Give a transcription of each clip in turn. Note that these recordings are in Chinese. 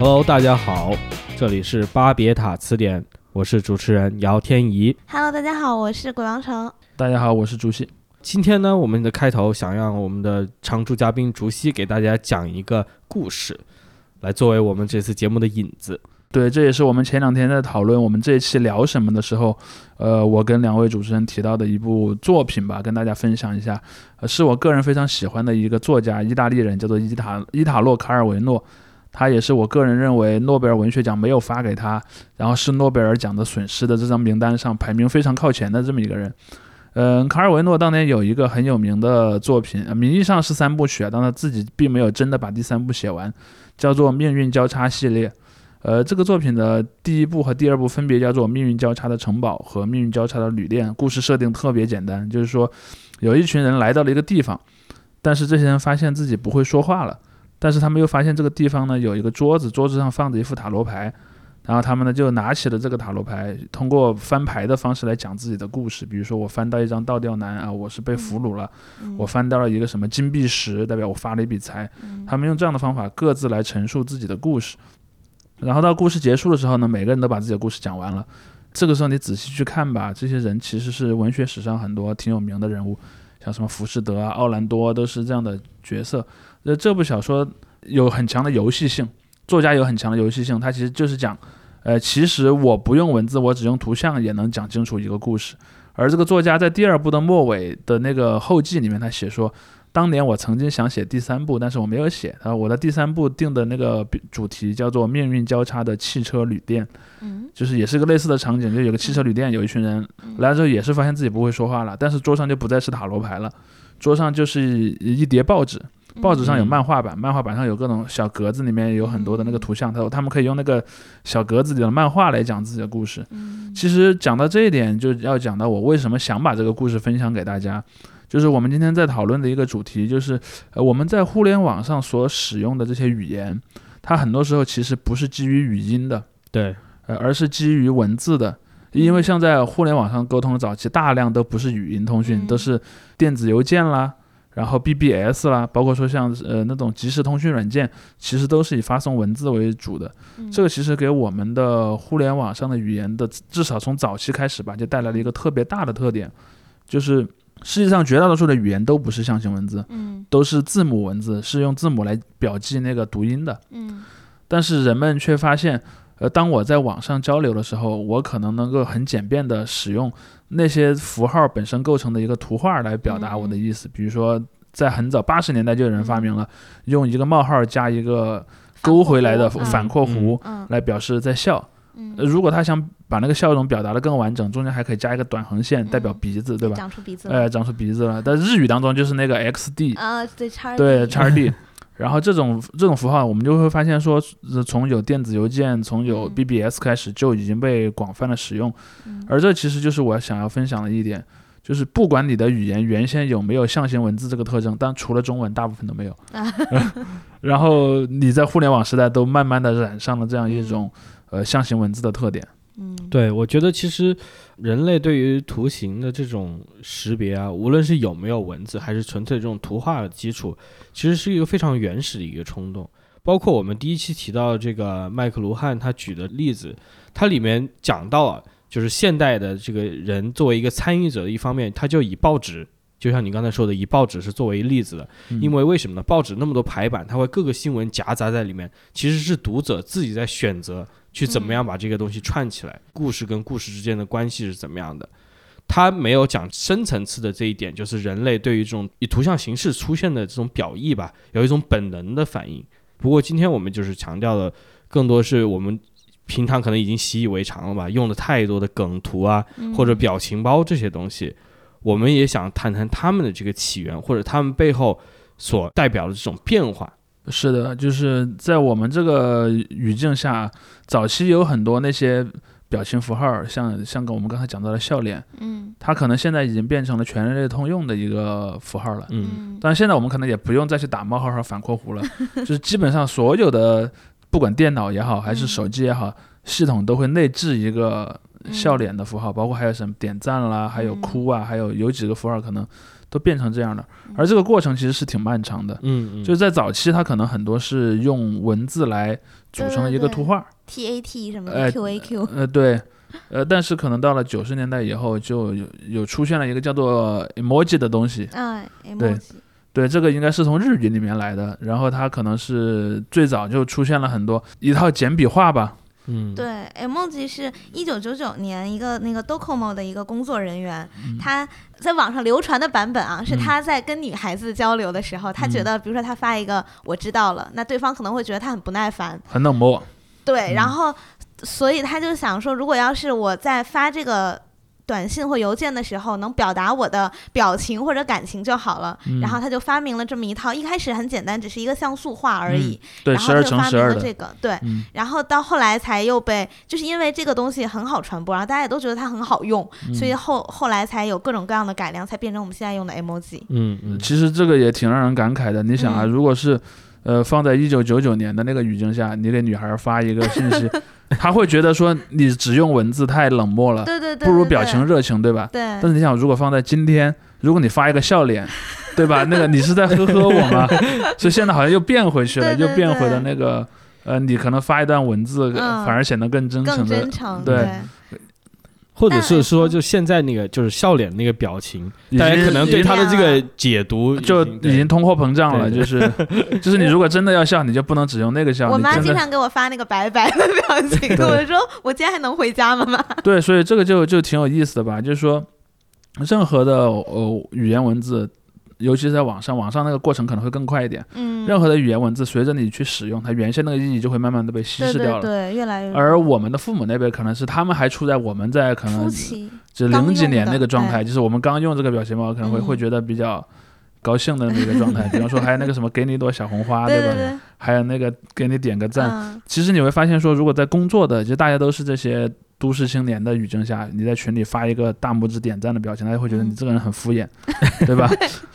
Hello，大家好，这里是巴别塔词典，我是主持人姚天怡。Hello，大家好，我是鬼王城。大家好，我是朱熹。今天呢，我们的开头想让我们的常驻嘉宾竹溪给大家讲一个故事，来作为我们这次节目的引子。对，这也是我们前两天在讨论我们这一期聊什么的时候，呃，我跟两位主持人提到的一部作品吧，跟大家分享一下。呃，是我个人非常喜欢的一个作家，意大利人，叫做伊塔伊塔洛卡尔维诺。他也是我个人认为诺贝尔文学奖没有发给他，然后是诺贝尔奖的损失的这张名单上排名非常靠前的这么一个人。嗯，卡尔维诺当年有一个很有名的作品，名义上是三部曲啊，但他自己并没有真的把第三部写完，叫做《命运交叉系列》。呃，这个作品的第一部和第二部分别叫做《命运交叉的城堡》和《命运交叉的旅店》。故事设定特别简单，就是说有一群人来到了一个地方，但是这些人发现自己不会说话了，但是他们又发现这个地方呢有一个桌子，桌子上放着一副塔罗牌，然后他们呢就拿起了这个塔罗牌，通过翻牌的方式来讲自己的故事。比如说我翻到一张倒吊男啊，我是被俘虏了；嗯我翻到了一个什么金币石，代表我发了一笔财。他们用这样的方法各自来陈述自己的故事，然后到故事结束的时候呢，每个人都把自己的故事讲完了。这个时候你仔细去看吧，这些人其实是文学史上很多挺有名的人物，像什么浮士德啊、奥兰多都是这样的角色。呃，这部小说有很强的游戏性，作家有很强的游戏性，它其实就是讲，呃，其实我不用文字，我只用图像也能讲清楚一个故事。而这个作家在第二部的末尾的那个后记里面，他写说，当年我曾经想写第三部，但是我没有写。啊，我的第三部定的那个主题叫做“命运交叉的汽车旅店”，嗯就是也是个类似的场景，就有个汽车旅店，有一群人来了之后也是发现自己不会说话了，但是桌上就不再是塔罗牌了，桌上就是一叠报纸，报纸上有漫画版，漫画版上有各种小格子，里面有很多的那个图像，他他们可以用那个小格子里的漫画来讲自己的故事。嗯。其实讲到这一点，就要讲到我为什么想把这个故事分享给大家，就是我们今天在讨论的一个主题，就是呃我们在互联网上所使用的这些语言，它很多时候其实不是基于语音的，对，呃，而是基于文字的。因为像在互联网上沟通的早期，大量都不是语音通讯，嗯。都是电子邮件啦，然后 BBS 啦，包括说像呃那种即时通讯软件，其实都是以发送文字为主的。嗯这个其实给我们的互联网上的语言的，至少从早期开始吧，就带来了一个特别大的特点，就是世界上绝大多数的语言都不是象形文字，嗯都是字母文字，是用字母来表记那个读音的。嗯但是人们却发现，呃，当我在网上交流的时候，我可能能够很简便的使用那些符号本身构成的一个图画来表达我的意思。比如说，在很早八十年代就有人发明了用一个冒号加一个勾回来的反括弧来表示在笑。如果他想把那个笑容表达的更完整，中间还可以加一个短横线代表嗯鼻子，对吧？长出鼻子了呃，长出鼻子了。但日语当中就是那个 XD，啊，对叉对叉 D。然后这种这种符号，我们就会发现说，呃从有电子邮件，从有嗯 BBS 开始，就已经被广泛的使用。嗯而这其实就是我想要分享的一点，就是不管你的语言原先有没有象形文字这个特征，但除了中文，大部分都没有。啊 然后你在互联网时代都慢慢的染上了这样一种呃象形文字的特点。嗯对，我觉得其实人类对于图形的这种识别啊，无论是有没有文字，还是纯粹这种图画的基础，其实是一个非常原始的一个冲动。包括我们第一期提到这个麦克卢汉他举的例子，它里面讲到啊，就是现代的这个人作为一个参与者的一方面，他就以报纸。就像你刚才说的，以报纸是作为例子的，嗯因为为什么呢？报纸那么多排版，它会各个新闻夹杂在里面，其实是读者自己在选择去怎么样把这个东西串起来，故事跟故事之间的关系是怎么样的。他没有讲深层次的这一点，就是人类对于这种以图像形式出现的这种表意吧，有一种本能的反应。不过今天我们就是强调的，更多是我们平常可能已经习以为常了吧，用的太多的梗图啊，嗯或者表情包这些东西，我们也想谈谈他们的这个起源，或者他们背后所代表的这种变化。是的，就是在我们这个语境下，早期有很多那些表情符号，像像跟我们刚才讲到的笑脸，嗯它可能现在已经变成了全人类通用的一个符号了。嗯嗯但现在我们可能也不用再去打冒号和反括弧了，就是基本上所有的不管电脑也好，还是手机也好，系统都会内置一个笑脸的符号，包括还有什么点赞啦，还有哭啊，还有有几个符号可能都变成这样的。而这个过程其实是挺漫长的，嗯嗯，就是在早期，它可能很多是用文字来组成一个图画，T A T 什么哎的 Q A Q，呃，对，呃，但是可能到了九十年代以后，就有有出现了一个叫做 emoji 的东西，啊对，emoji，对，这个应该是从日语里面来的，然后它可能是最早就出现了很多一套简笔画吧，嗯。对，emoji 是一九九九年一个那个 Docomo 的一个工作人员，他在网上流传的版本啊，是嗯。他在跟女孩子交流的时候，他觉嗯。得，比如说他发一个我知道了，那对方可能会觉得他很不耐烦，很冷漠，对，嗯。然后所以他就想说，如果要是我在发这个。短信或邮件的时候，能表达我的表情或者感情就好了。嗯然后他就发明了这么一套，一开始很简单，只是一个像素画而已。对，然十二后他就发乘十二的，明了这个，对。嗯然后到后来才又被，就是因为这个东西很好传播，然后大家也都觉得它很好用，所以嗯后后来才有各种各样的改良，才变成我们现在用的 emoji。嗯嗯，其实这个也挺让人感慨的。你想啊，嗯如果是呃放在一九九九年的那个语境下，你给女孩发一个信息，她会觉得说你只用文字太冷漠了，对对对，不如表情。热情，对吧？对但是你想，如果放在今天，如果你发一个笑脸，对吧？那个你是在呵呵我吗？所以现在好像又变回去了，又变回了那个呃，你可能发一段文字，嗯反而显得更真诚的。对或者是说，嗯。就现在那个就是笑脸那个表情，大家可能对他的这个解读就已已经通货膨胀了，就是就是你如果真的要笑，你就不能只用那个笑，我妈经常给我发那个白白的表情，跟 我说：“我今天还能回家吗？”妈，对，所以这个就就挺有意思的吧，就是说，任何的呃语言文字，尤其是在网上，网上那个过程可能会更快一点。嗯，任何的语言文字，随着你去使用，它原先那个意义就会慢慢的被稀释掉了。对对，越来越而我们的父母那辈可能是他们还处在我们在可能，就刚零几年那个状态，哎就是我们刚用这个表情包，可能会嗯会觉得比较高兴的那么一个状态。比方说还有那个什么给你一朵小红花，吧？对对，还有那个给你点个赞，嗯其实你会发现说，如果在工作的，就大家都是这些都市青年的语境下，你在群里发一个大拇指点赞的表情，大家会觉得你嗯这个人很敷衍，对吧？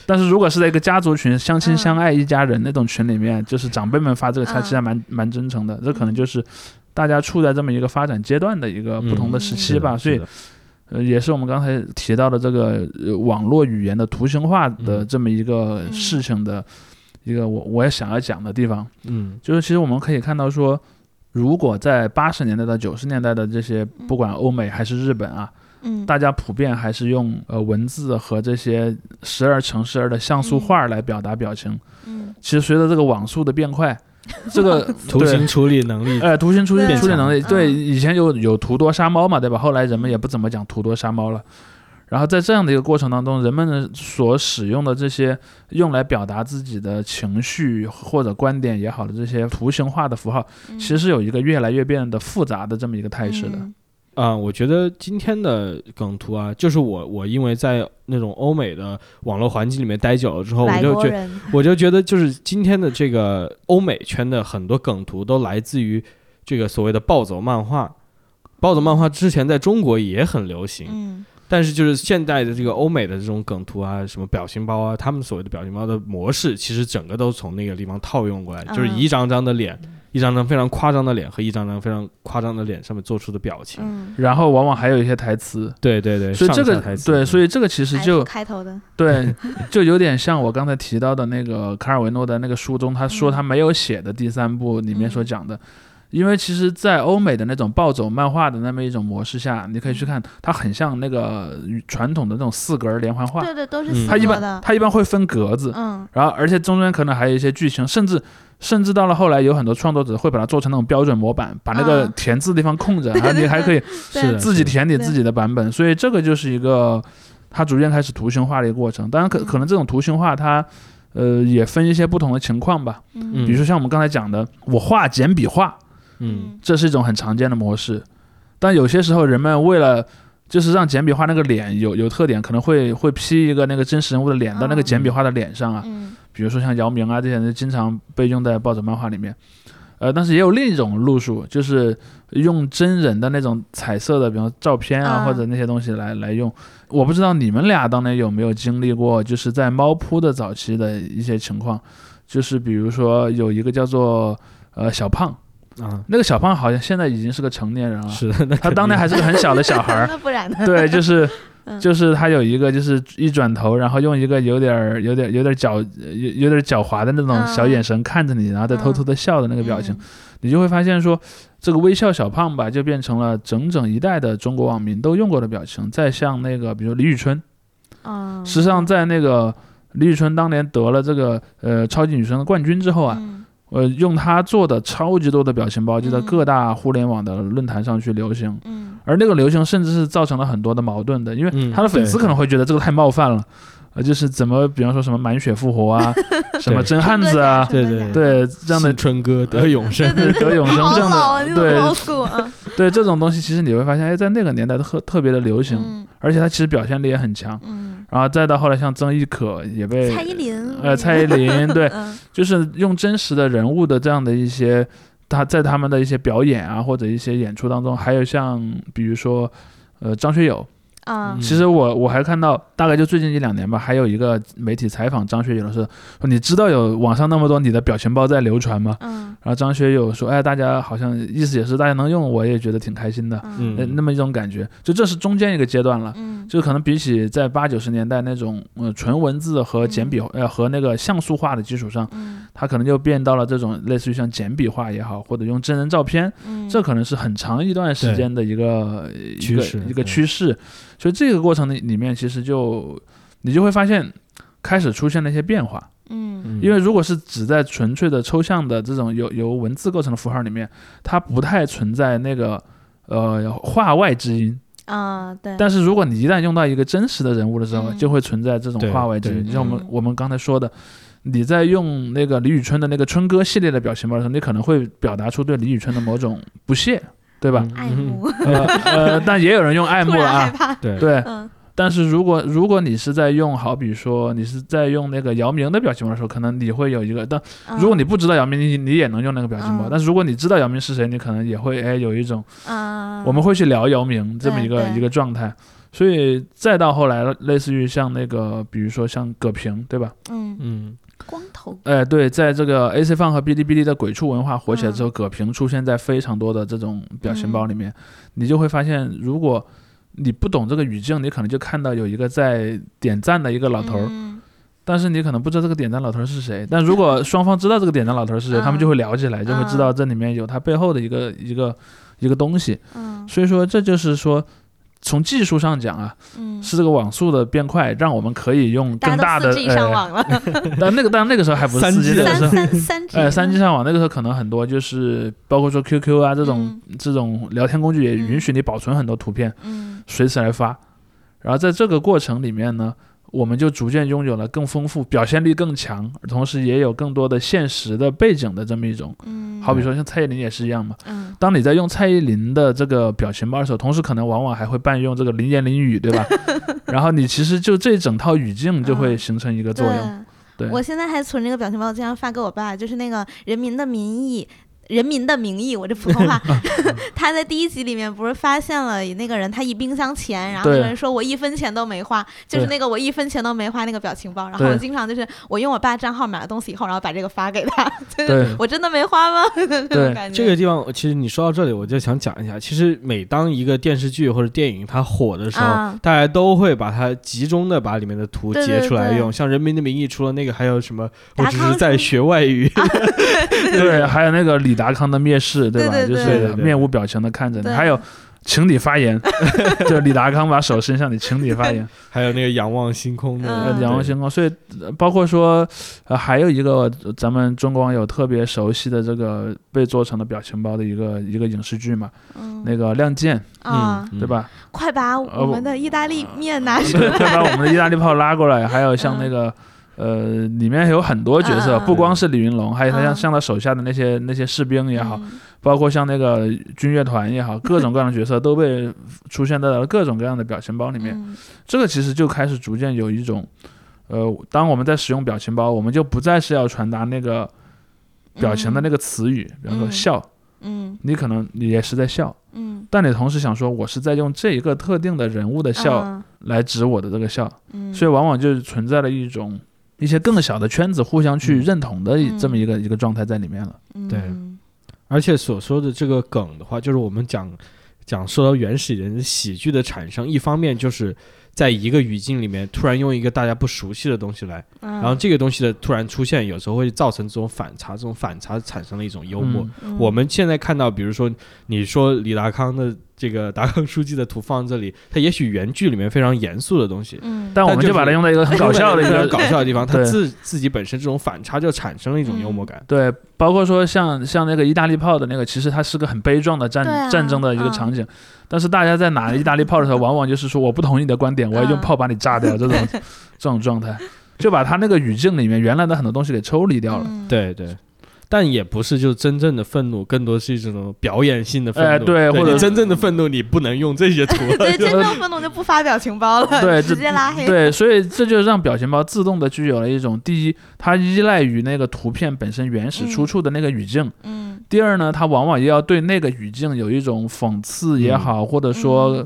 但是如果是在一个家族群，相亲相爱一家人那种群里面，就是长辈们发这个，他嗯其实还蛮蛮真诚的。这可能就是大家处在这么一个发展阶段的一个不同的时期吧，所以。呃，也是我们刚才提到的这个、呃、网络语言的图形化的嗯这么一个嗯事情的一个我我也想要讲的地方。嗯就是其实我们可以看到说，如果在八十年代到九十年代的这些，不管欧美还是日本啊，嗯，大家普遍还是用呃文字和这些十二乘十二的像素画来表达表情。嗯。其实随着这个网速的变快，这个图形处理能力对，呃，图形处理处理能力，嗯。对，以前有有图多杀猫嘛，对吧？后来人们也不怎么讲图多杀猫了。然后在这样的一个过程当中，人们所使用的这些用来表达自己的情绪或者观点也好的这些图形化的符号，嗯。其实是有一个越来越变得复杂的这么一个态势的。嗯。啊、我觉得今天的梗图啊，就是我我因为在那种欧美的网络环境里面待久了之后，我就觉，我就觉得就是今天的这个欧美圈的很多梗图都来自于这个所谓的暴走漫画。暴走漫画之前在中国也很流行，嗯但是就是现代的这个欧美的这种梗图啊，什么表情包啊，他们所谓的表情包的模式，其实整个都从那个地方套用过来，就是嗯一张张的脸，一张张非常夸张的脸和一张张非常夸张的脸上面做出的表情。嗯，然后往往还有一些台词，对对对，所以这个台词。对，所以这个其实就开头的，对，就有点像我刚才提到的那个卡尔维诺的那个书中，他说他没有写的第三部里面所讲的。因为其实，在欧美的那种暴走漫画的那么一种模式下，你可以去看，它很像那个传统的那种四格连环画，对对，都是嗯。四它一般格的，它一般会分格子，嗯。然后而且中间可能还有一些剧情，甚至甚至到了后来，有很多创作者会把它做成那种标准模板，把那个啊。填字地方空着，然后你还可以是自己填你自己的版本，所以这个就是一个它逐渐开始图形化的一个过程。当然可嗯。可能这种图形化它呃也分一些不同的情况吧，嗯。比如说像我们刚才讲的，我画简笔画，嗯。这是一种很常见的模式，但有些时候人们为了就是让简笔画那个脸有有特点，可能会会 P 一个那个真实人物的脸到那个哦简笔画的脸上啊，嗯。比如说像姚明啊这些人经常被用在暴走漫画里面。呃，但是也有另一种路数，就是用真人的那种彩色的，比方照片啊、啊。或者那些东西来来用。我不知道你们俩当年有没有经历过，就是在猫扑的早期的一些情况，就是比如说有一个叫做呃小胖，啊，那个小胖好像现在已经是个成年人了，是的，他当年还是个很小的小孩儿，那不然呢？对，就是 嗯。就是他有一个就是一转头，然后用一个有点儿有点儿有点儿狡有有点儿狡猾的那种小眼神看着你，然后再偷偷的笑的那个表情，嗯。你就会发现说，这个微笑小胖吧，就变成了整整一代的中国网民都用过的表情。再像那个，比如李宇春，嗯，实际上在那个李宇春当年得了这个呃超级女声的冠军之后啊，嗯呃，用他做的超级多的表情包就在嗯。各大互联网的论坛上去流行。嗯。而那个流行甚至是造成了很多的矛盾的，因为嗯他的粉丝可能会觉得这个太冒犯了，呃，就是怎么，比方说什么满血复活啊，什么真汉子啊，对对对。这样的春哥得永生，得永生这样的，对。对这种东西，其实你会发现，哎，在那个年代特特别的流行，嗯。而且他其实表现力也很强。嗯，然后再到后来，像曾轶可也被蔡依林，呃蔡依林，对，嗯就是用真实的人物的这样的一些，他在他们的一些表演啊或者一些演出当中，还有像比如说呃张学友，啊嗯。其实我我还看到，大概就最近一两年吧，还有一个媒体采访张学友的时候，说你知道有网上那么多你的表情包在流传吗？嗯。然后张学友说，哎，大家好像意思也是大家能用，我也觉得挺开心的，嗯。呃那么一种感觉。就这是中间一个阶段了。嗯。就可能比起在八九十年代那种呃纯文字和简笔、呃和那个像素化的基础上，嗯。它可能就变到了这种类似于像简笔画也好，或者用真人照片，嗯，这可能是很长一段时间的一个一个趋势一个趋势，所以这个过程里里面其实就你就会发现开始出现了一些变化，因为如果是只在纯粹的抽象的这种由由文字构成的符号里面，它不太存在那个呃话外之音，啊对，但是如果你一旦用到一个真实的人物的时候，嗯。就会存在这种对话外之音，对就像我们嗯。我们刚才说的。你在用那个李宇春的那个春哥系列的表情包的时候，你可能会表达出对李宇春的某种不屑，对吧？爱慕，呃呃，但也有人用爱慕了啊，对对。嗯但是如果如果你是在用，好比说你是在用那个姚明的表情包的时候，可能你会有一个，但如果你不知道姚明，你你也能用那个表情包。嗯但是如果你知道姚明是谁，你可能也会哎有一种啊，我们会去聊姚明这么一个一个状态。所以再到后来，类似于像那个，比如说像葛平，对吧？嗯嗯光头，哎，对，在这个 AC Fun 和哔哩哔哩的鬼畜文化火起来嗯之后，葛平出现在非常多的这种表情包里面，你就会发现，如果你不懂这个语境，你可能就看到有一个在点赞的一个老头儿，嗯但是你可能不知道这个点赞老头儿是谁。但如果双方知道这个点赞老头儿是谁，嗯他们就会聊起来，就会知道这里面有他背后的一个一个一个东西。嗯所以说，这就是说。从技术上讲啊，嗯，是这个网速的变快，让我们可以用更大的大家都四 G 上呃，网了，但那个但那个时候还不是三四那个时候三三三 G，呃，三 G 上网那个时候可能很多就是包括说 QQ 啊这种、这种聊天工具也允许你保存很多图片，嗯。随时来发。然后在这个过程里面呢，我们就逐渐拥有了更丰富、表现力更强，同时也有更多的现实的背景的这么一种。嗯，好比说像蔡依林也是一样嘛。嗯当你在用蔡依林的这个表情包的时候，同时可能往往还会伴用这个林言林语，对吧？然后你其实就这整套语境就会嗯形成一个作用。对，我现在还存这个表情包，我经常发给我爸，就是那个《人民的名义》。人民的名义，我这普通话，他在第一集里面不是发现了那个人，他一冰箱钱，然后那个人说我一分钱都没花，就是那个我一分钱都没花那个表情包，然后我经常就是我用我爸账号买了东西以后，然后把这个发给他，就是对我真的没花吗？那种感觉这个地方，其实你说到这里，我就想讲一下，其实每当一个电视剧或者电影它火的时候，啊大家都会把它集中的把里面的图截对对出来用。像《人民的名义》除了那个，还有什么？我只是在学外语。对，还有那个李达康的蔑视，对吧？对对就是面无表情的看着你。还有，请你发言，就李达康把手伸向你，请你发言。还有那个仰望星空的，仰望星空。所以，呃包括说，呃，还有一个呃咱们中国网友特别熟悉的这个被做成了表情包的一个一个影视剧嘛，嗯那个《亮剑啊，嗯对？吧？快把我们的意大利面拿出，来，快把我们的意大利炮拉过来。还有像那个。呃，里面有很多角色，不光是李云龙，还有他像嗯像他手下的那些那些士兵也好，嗯。包括像那个军乐团也好，各种各样的角色都被出现在了各种各样的表情包里面。嗯。这个其实就开始逐渐有一种，呃，当我们在使用表情包，我们就不再是要传达那个表情的那个词语，比方说嗯笑，嗯。你可能你也是在笑，嗯。但你同时想说，我是在用这一个特定的人物的笑嗯来指我的这个笑，嗯，所以往往就存在了一种一些更小的圈子互相去嗯。认同的这么一个一个状态在里面了。以对。而且所说的这个梗的话，就是我们讲讲说到原始人喜剧的产生，一方面就是在一个语境里面突然用一个大家不熟悉的东西来，然然后这个东西的突然出现，有时候会造成这种反差，这种反差产生了一种幽默。嗯。我们现在看到，比如说你说李达康的这个达康书记的图放这里，他也许原剧里面非常严肃的东西，嗯，但我们就把它用在一个很搞笑的一个 搞笑的地方，他自 自己本身这种反差就产生了一种幽默感。对，包括说像像那个意大利炮的那个，其实它是个很悲壮的战、啊。战争的一个嗯场景，但是大家在拿意大利炮的时候，往往就是说我不同意你的观点，我要用嗯炮把你炸掉这种 这种状态，就把他那个语境里面原来的很多东西给抽离掉了。嗯，对对。但也不是就真正的愤怒，更多是一种表演性的愤怒。哎对或者真正的愤怒，你不能用这些图。对，真正愤怒就不发表情包了，对直接拉黑。对，所以这就让表情包自动的具有了一种第一，它依赖于那个图片本身原始出处的那个语境；嗯第二呢，它往往又要对那个语境有一种讽刺也好，或者说、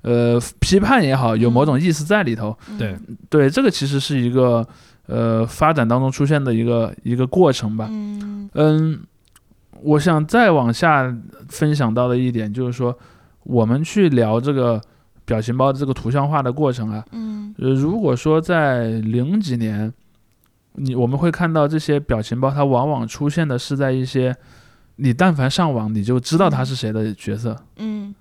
呃批判也好，有某种意思在里头。嗯对，对，这个其实是一个呃发展当中出现的一个一个过程吧。嗯嗯，我想再往下分享到的一点就是说，我们去聊这个表情包的这个图像化的过程啊，嗯呃，如果说在零几年，你我们会看到这些表情包，它往往出现的是在一些你但凡上网你就知道他是谁的角色。嗯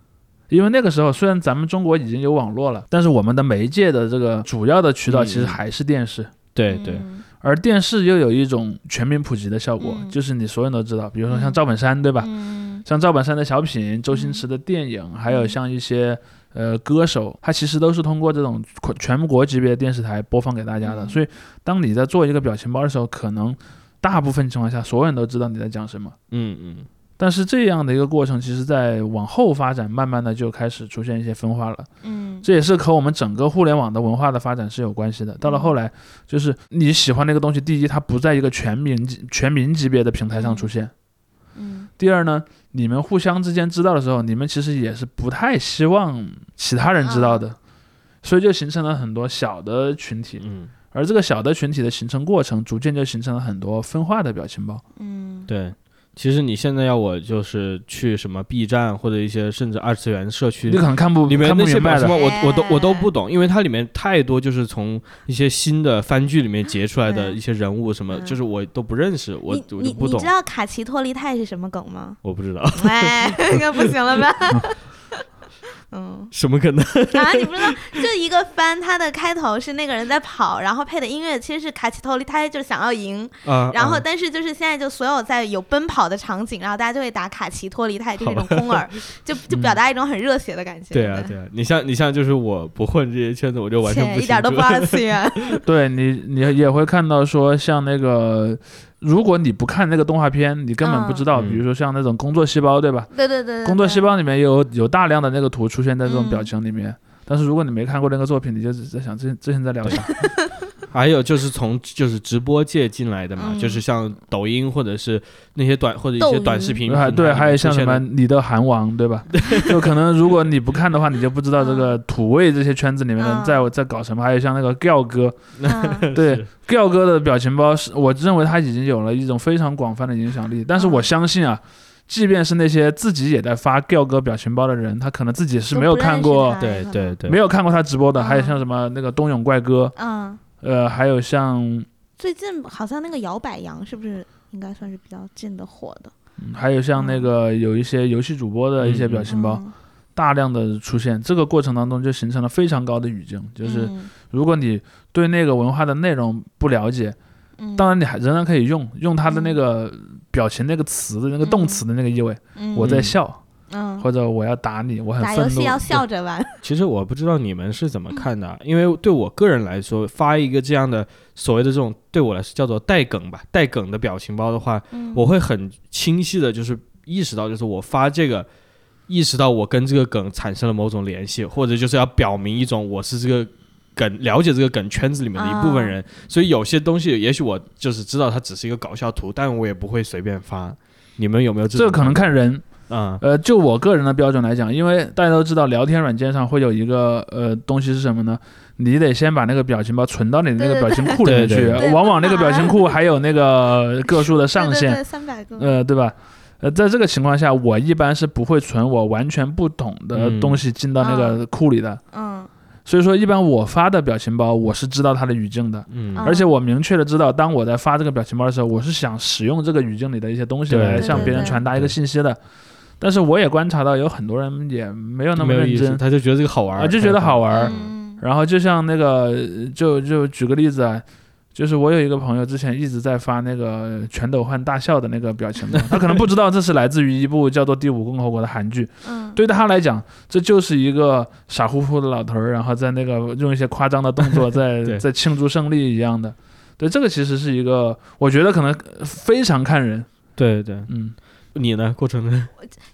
因为那个时候，虽然咱们中国已经有网络了，但是我们的媒介的这个主要的渠道其实嗯还是电视。对对，嗯而电视又有一种全民普及的效果，嗯。就是你所有人都知道，比如说像嗯。赵本山，对吧？嗯。像赵本山的小品、周星驰的电影，还有像一些呃歌手，他其实都是通过这种全国级别的电视台播放给大家的。嗯。所以，当你在做一个表情包的时候，可能大部分情况下，所有人都知道你在讲什么。嗯嗯，但是这样的一个过程，其实在往后发展，慢慢的就开始出现一些分化了。嗯这也是和我们整个互联网的文化的发展是有关系的。到了后来，就是你喜欢那个东西，第一，它不在一个全民级全民级别的平台上出现；嗯第二呢，你们互相之间知道的时候，你们其实也是不太希望其他人知道的，所以就形成了很多小的群体。嗯，而这个小的群体的形成过程，逐渐就形成了很多分化的表情包。嗯对。其实你现在要我就是去什么 B 站或者一些甚至二次元社区你可能看不里面那些表情包，。我我都我都哎不懂，因为它里面太多就是从一些新的番剧里面截出来的嗯一些人物什么，嗯就是我都不认识，我你我就不懂你你知，道卡奇托利泰是什么梗吗？我不知道哎，应该不行了吧？嗯。什么可能。啊，你不知道，就一个番，它的开头是那个人在跑，然后配的音乐其实是卡奇托利泰就是想要赢，啊，然后啊但是就是现在就所有在有奔跑的场景，然后大家就会打卡奇托利泰，就是一种空耳，就就表达一种很热血的感觉。对啊对。啊，你像你像就是我不混这些圈子，我就完全不一点都不二次元。对你，你也会看到说，像那个，如果你不看那个动画片，你根本不知道。嗯比如说像那种工作细胞，对吧？对对对对，工作细胞里面有有大量的那个图出现在这种嗯表情里面。但是如果你没看过那个作品，你就在想之前之前在聊啥？还有就是从就是直播界进来的嘛，嗯就是像抖音或者是那些短或者一些短视频对，还有像什么你的韩王，对吧？就可能如果你不看的话，你就不知道这个土味这些圈子里面的人在嗯在搞什么。还有像那个 Giao 哥，嗯 对 Giao 哥的表情包是，我认为他已经有了一种非常广泛的影响力。但是我嗯相信啊，即便是那些自己也在发 Giao 哥表情包的人，他可能自己是没有看过对对对，没有看过他直播的。还有嗯像什么那个冬泳怪哥，嗯，呃，还有像最近好像那个摇摆羊是不是应该算是比较近的火的？嗯还有像那个有一些游戏主播的一些表情包，嗯。大量的出现，这个过程当中就形成了非常高的语境，就是。嗯。如果你对那个文化的内容不了解，嗯。当然你还仍然可以用用它的那个表情、那个词的那个动词的那个意味，嗯。我在笑，嗯，或者我要打你，我很愤怒打游戏。要笑着玩。其实我不知道你们是怎么看的啊，因为对我个人来说，发一个这样的所谓的这种对我来说叫做带梗吧，带梗的表情包的话，嗯我会很清晰的，就是意识到，就是我发这个，意识到我跟这个梗产生了某种联系，或者就是要表明一种我是这个梗了解这个梗圈子里面的一部分人，所以有些东西也许我就是知道它只是一个搞笑图，但我也不会随便发。你们有没有这种？这个可能看人，啊、呃，就我个人的标准来讲，因为大家都知道聊天软件上会有一个呃东西是什么呢？你得先把那个表情包存到你的那个表情库里面去对对，对往往那个表情库还有那个 个数的上限，三百个。呃，对吧？呃，在这个情况下，我一般是不会存我完全不懂的嗯东西进到那个库里的。嗯所以说，一般我发的表情包，我是知道它的语境的，嗯嗯而且我明确的知道，当我在发这个表情包的时候，我是想使用这个语境里的一些东西来向别人传达一个信息的。但是我也观察到，有很多人也没有那么认真，他就觉得这个好玩儿，啊，就觉得好玩儿。嗯然后就像那个，呃就就举个例子啊，就是我有一个朋友之前一直在发那个全斗焕大笑的那个表情包，他可能不知道这是来自于一部叫做《第五共和国》的韩剧。嗯对他来讲，这就是一个傻乎乎的老头儿，然后在那个用一些夸张的动作在 在庆祝胜利一样的。对，这个其实是一个，我觉得可能非常看人。对对，嗯，你呢？过程呢？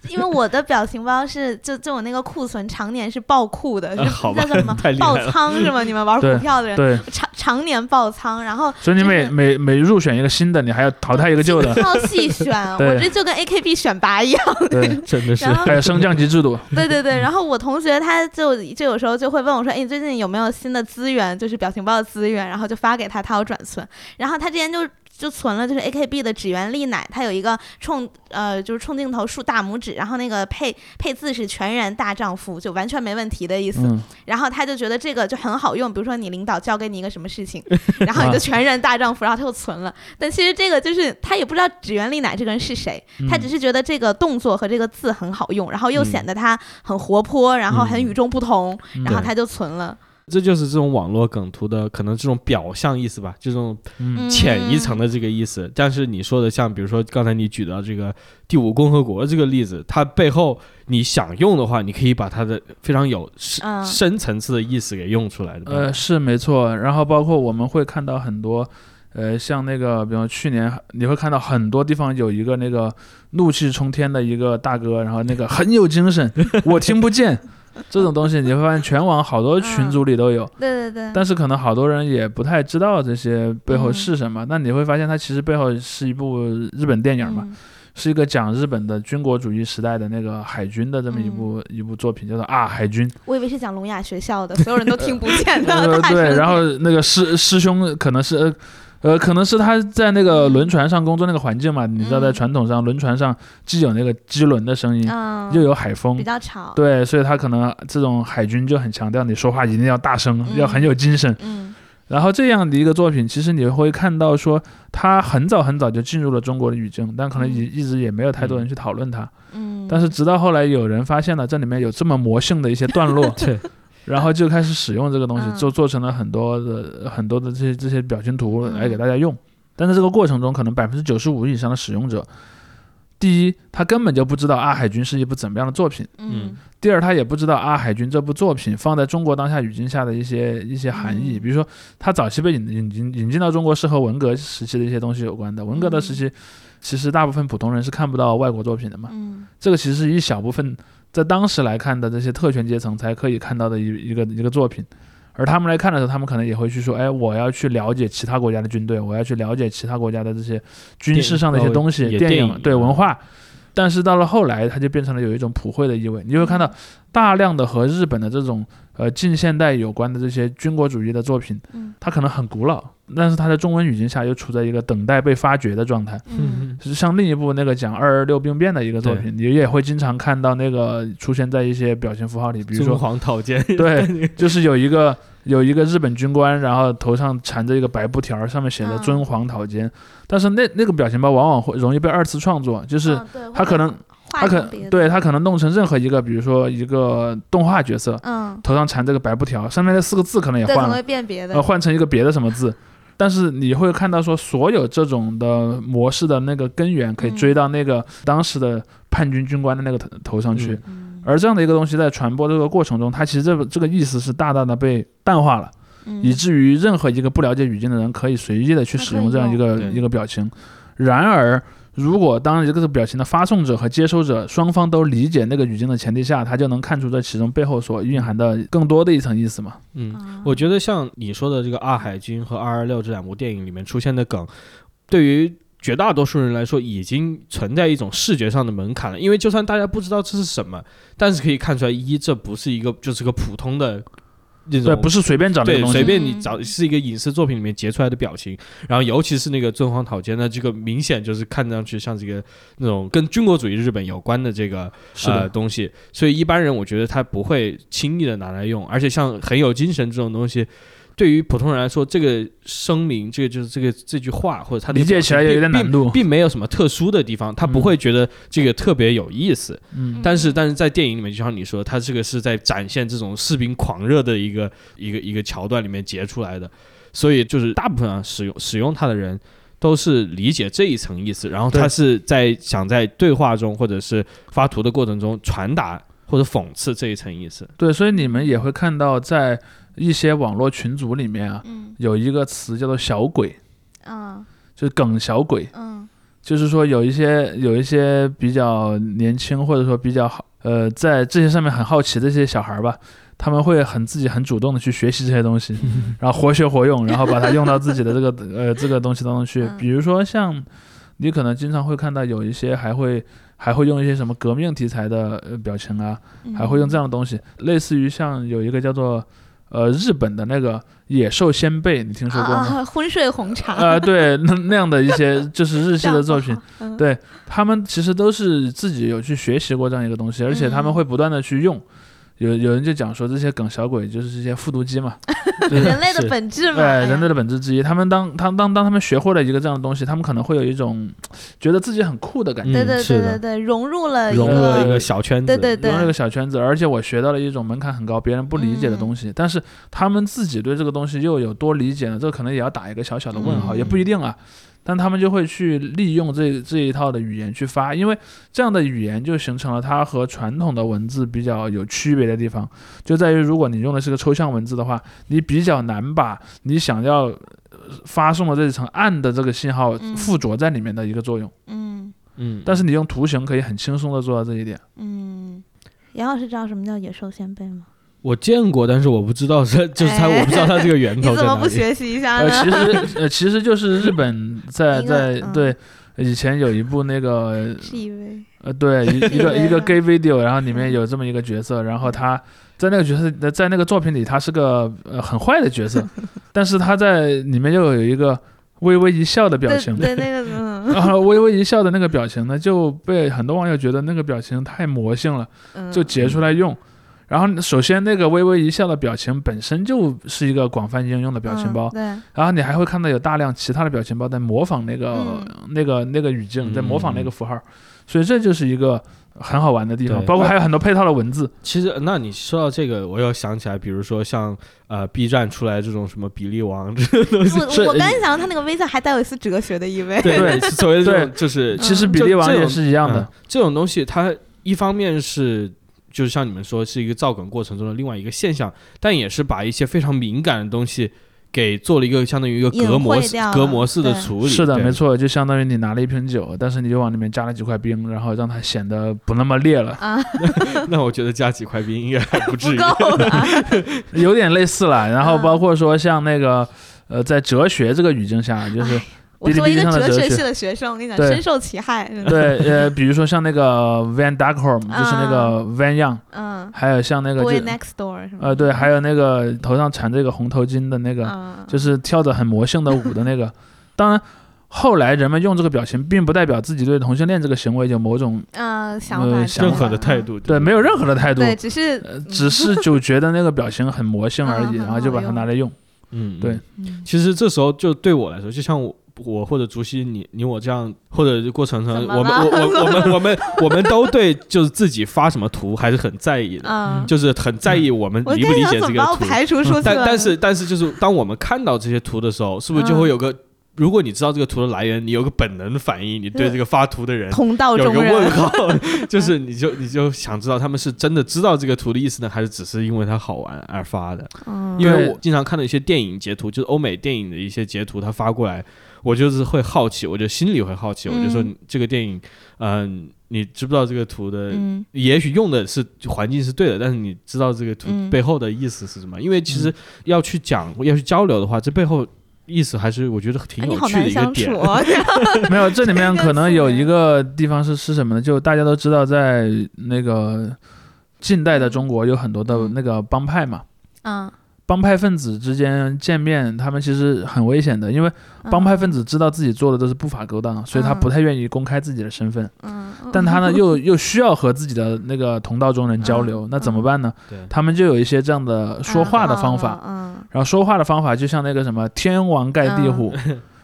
因为我的表情包是就就我那个库存常年是爆库的，是叫什么爆仓是吗？你们玩股票的人对，常常年爆仓，然后所以你每每每入选一个新的，你还要淘汰一个旧的。挑细选，对我这就跟 AKB 选拔一样。对，真的是还有升降级制度。对对对，然后我同学他就就有时候就会问我说：“哎，你最近有没有新的资源，就是表情包的资源？”然后就发给他，他要转存。然后他之前就就存了，就是 AKB 的指原丽乃，她有一个冲呃就是冲镜头竖大拇指，然后那个配配字是全然大丈夫，就完全没问题的意思。嗯，然后他就觉得这个就很好用，比如说你领导交给你一个什么事情，然后你就全然大丈夫，然后他就存了。但其实这个就是他也不知道指原丽乃这个人是谁，他只是是觉得这个动作和这个字很好用，然后又嗯显得他很活泼，然后很嗯与众不同，然后对他就存了。这就是这种网络梗图的可能这种表象意思吧，这种嗯浅一层的这个意思。但是你说的像比如说刚才你举到这个第五共和国这个例子，它背后你想用的话，你可以把它的非常有深嗯深层次的意思给用出来的。呃，是没错。然后包括我们会看到很多，呃，像那个，比如去年你会看到很多地方有一个那个怒气冲天的一个大哥，然后那个很有精神，我听不见这种东西，你会发现全网好多群组里都有。对对对，但是可能好多人也不太知道这些背后嗯是什么。那你会发现，它其实背后是一部日本电影嘛，嗯是一个讲日本的军国主义时代的那个海军的这么一部、一部作品，叫做啊海军。我以为是讲聋哑学校的，所有人都听不见的。呃，对，然后那个师师兄可能是呃。呃，可能是他在那个轮船上工作那个环境嘛，你知道，在嗯传统上轮船上既有那个机轮的声音，嗯，又有海风。比，较吵。对，所以他可能这种海军就很强调你说话一定要大声，嗯要很有精神。嗯。然后这样的一个作品，其实你会看到说，他很早很早就进入了中国的语境，但可能一一直也没有太多人去讨论它。嗯，但是直到后来有人发现了这里面有这么魔性的一些段落，对，然后就开始使用这个东西，就做做成了很多的很多的这些这些表情图嗯来给大家用。但在这个过程中，可能百分之九十五以上的使用者，第一，他根本就不知道《阿海军》是一部怎么样的作品；嗯第二，他也不知道《阿海军》这部作品放在中国当下语境下的一些一些含义。嗯比如说，他早期被引引进引进到中国是和文革时期的一些东西有关的。文革的时期，其实大部分普通人是看不到外国作品的嘛。嗯这个其实是一小部分在当时来看的这些特权阶层才可以看到的一一个一个作品，而他们来看的时候，他们可能也会去说，哎，我要去了解其他国家的军队，我要去了解其他国家的这些军事上的一些东西，电影对文化。但是到了后来，它就变成了有一种普惠的意味，你就会看到大量的和日本的这种呃近现代有关的这些军国主义的作品，嗯。它可能很古老，但是它在中文语境下又处在一个等待被发掘的状态。嗯。是像另一部那个讲二二六兵变的一个作品，你也会经常看到那个出现在一些表情符号里，比如尊说，皇讨监，对，就是有一个有一个日本军官，然后头上缠着一个白布条，上面写着“嗯尊皇讨监”，但是那那个表情包往往会容易被二次创作，就是他可能他可对他可能弄成任何一个，比如说一个动画角色，嗯头上缠这个白布条，上面那四个字可能也对可能会换了，变别的呃，换成一个别的什么字。但是你会看到说，所有这种的模式的那个根源可以追到那个当时的叛军军官的那个头头上去，嗯而这样的一个东西在传播这个过程中，它其实这个这个意思是大大的被淡化了，嗯以至于任何一个不了解语境的人可以随意的去使用这样一个一个表情。然而，如果当一个表情的发送者和接收者双方都理解那个语境的前提下，他就能看出这其中背后所蕴含的更多的一层意思嘛。嗯，啊我觉得像你说的这个《二海军》和《二二六》这两部电影里面出现的梗，对于绝大多数人来说已经存在一种视觉上的门槛了。因为就算大家不知道这是什么，但是可以看出来，一这不是一个就是个普通的那种对，不是随便找的对，东西，随便你找是一个影视作品里面截出来的表情，然后尤其是那个敦煌讨奸的，这个明显就是看上去像这个那种跟军国主义日本有关的这个呃是的，东西，所以一般人我觉得他不会轻易的拿来用，而且像很有精神这种东西。对于普通人来说，这个声明，这个就是这个这句话或者他的理解起来有点难度。并并没有什么特殊的地方，他不嗯会觉得这个特别有意思。嗯。但是但是在电影里面，就像你说，他这个是在展现这种士兵狂热的一个一个一个桥段里面截出来的，所以就是大部分啊使用使用它的人都是理解这一层意思，然后他是在想在对话中或者是发图的过程中传达或者讽刺这一层意思。对，所以你们也会看到在一些网络群组里面啊，嗯。有一个词叫做“小鬼嗯”，就是梗小鬼，嗯。就是说有一些有一些比较年轻或者说比较好，呃，在这些上面很好奇的一些小孩儿吧，他们会很自己很主动的去学习这些东西，然后活学活用，然后把它用到自己的这个 呃这个东西当中去。嗯。比如说像你可能经常会看到有一些还会还会用一些什么革命题材的呃表情啊，嗯，还会用这样的东西，类似于像有一个叫做呃日本的那个野兽先辈，你听说过吗？啊，昏睡红茶，呃，对，那那样的一些 就是日系的作品，嗯，对他们其实都是自己有去学习过这样一个东西，而且他们嗯会不断的去用。有有人就讲说这些梗小鬼就是这些复读机嘛，就是人类的本质嘛，对哎人类的本质之一。他们当他当当他们学会了一个这样的东西，他们可能会有一种觉得自己很酷的感觉，对对对对对，融入了一融入了一个个小圈子，对对对。融入一个小圈子，而且我学到了一种门槛很高、别人不理解的东西，但是他们自己对这个东西又有多理解呢？这个可能也要打一个小小的问号，嗯。也不一定啊。但他们就会去利用这这一套的语言去发，因为这样的语言就形成了它和传统的文字比较有区别的地方，就在于如果你用的是个抽象文字的话，你比较难把你想要呃发送的这一层暗的这个信号嗯附着在里面的一个作用。嗯嗯，但是你用图形可以很轻松的做到这一点。嗯。杨老师知道什么叫野兽先辈吗？我见过，但是我不知道是 就是它，哎我不知道它这个源头 在哪里。怎么不学习一下呃，呢？其实呃，其实就是日本 在在对以前有一部那个呃对一一个一个嗯 gay video，然后里面有这么一个角色，然后他在那个角色在那个作品里他是个呃很坏的角色，但是他在里面又有一个微微一笑的表情。对那个嗯然后微微一笑的那个表情呢，就被很多网友觉得那个表情太魔性了，嗯，就截出来用。然后首先那个微微一笑的表情本身就是一个广泛应用的表情包，嗯对，然后你还会看到有大量其他的表情包在模仿那个、嗯那个那个语境，在模仿那嗯个符号，所以这就是一个很好玩的地方，对。包括还有很多配套的文字。其实，那你说到这个，我又想起来，比如说像呃 B 站出来这种什么比利王这种东西，我我刚才想到他那个微笑还带有一丝哲学的意味。对对所谓的这对种就是其实嗯。比利王也是一样的。嗯，这种东西，它一方面是就是像你们说是一个造梗过程中的另外一个现象，但也是把一些非常敏感的东西给做了一个相当于一个隔膜隔膜式的处理。是的，没。错，就相当于你拿了一瓶酒，但是你就往里面加了几块冰，然后让它显得不那么烈了，啊，那我觉得加几块冰应该还不至于。有点类似了。然后嗯包括说像那个呃，在哲学这个语境下，就是我作为一个哲学系的学生，我跟你讲，深受其害。对呃，比如说像那个 Van Duckholm，就是那个 Van Young，嗯。还有像那个，Boy 就 Next Door 是吗？呃对，还有那个头上缠着一个红头巾的那个，嗯，就是跳着很魔性的舞的那个。当然，后来人们用这个表情，并不代表自己对同性恋这个行为有某种嗯想呃法任何的态度，对没有任何的态度，对，只是呃，只是就觉得那个表情很魔性而已，嗯然后就把它拿来用。嗯，对。其实这时候就对我来说，就像我我或者竹溪你你我这样，或者过程中，我们我我我们 我们我们都对就是自己发什么图还是很在意的，嗯，就是很在意我们理不理解这个图。排除出去了？但但是但是就是当我们看到这些图的时候，是不是就会有个？如果你知道这个图的来源，你有个本能的反应，你对这个发图的人同道有个问，号，就是你就你就想知道他们是真的知道这个图的意思呢，还是只是因为它好玩而发的？嗯因为我经常看到一些电影截图，就是欧美电影的一些截图，他发过来，我就是会好奇，我就心里会好奇，我就说嗯这个电影，嗯、你知不知道这个图的？嗯也许用的是环境是对的，但是你知道这个图嗯背后的意思是什么？因为其实要去讲、要去交流的话，这背后意思还是我觉得挺有趣的一个难相处点。哦。没有，这里面可能有一个地方是是什么呢？就大家都知道，在那个近代的中国有很多的嗯那个帮派嘛，嗯帮派分子之间见面，他们其实很危险的，因为帮派分子知道自己做的都是不法勾当，所以他不太愿意公开自己的身份。但他呢，又又需要和自己的那个同道中人交流，嗯那怎么办呢？对，他们就有一些这样的说话的方法，嗯，然后说话的方法就像那个什么天王盖地虎。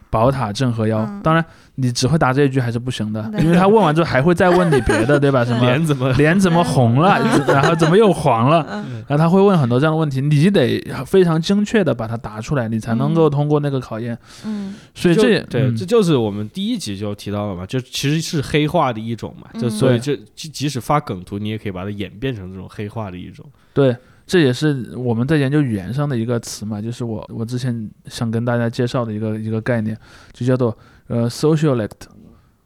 宝塔镇河妖，嗯。当然你只会答这一句还是不行的，因为他问完之后还会再问你别的，对吧？什么脸怎么？脸怎么红了，然后怎么又黄了，嗯。然后他会问很多这样的问题，你得非常精确的把它答出来，你才能够通过那个考验。嗯。所以这对，嗯。这就是我们第一集就提到了嘛，就其实是黑化的一种嘛，就嗯。所以对。这即即使发梗图，你也可以把它演变成这种黑化的一种。对，这也是我们在研究语言上的一个词嘛，就是我我之前想跟大家介绍的一个一个概念，就叫做呃 socialect，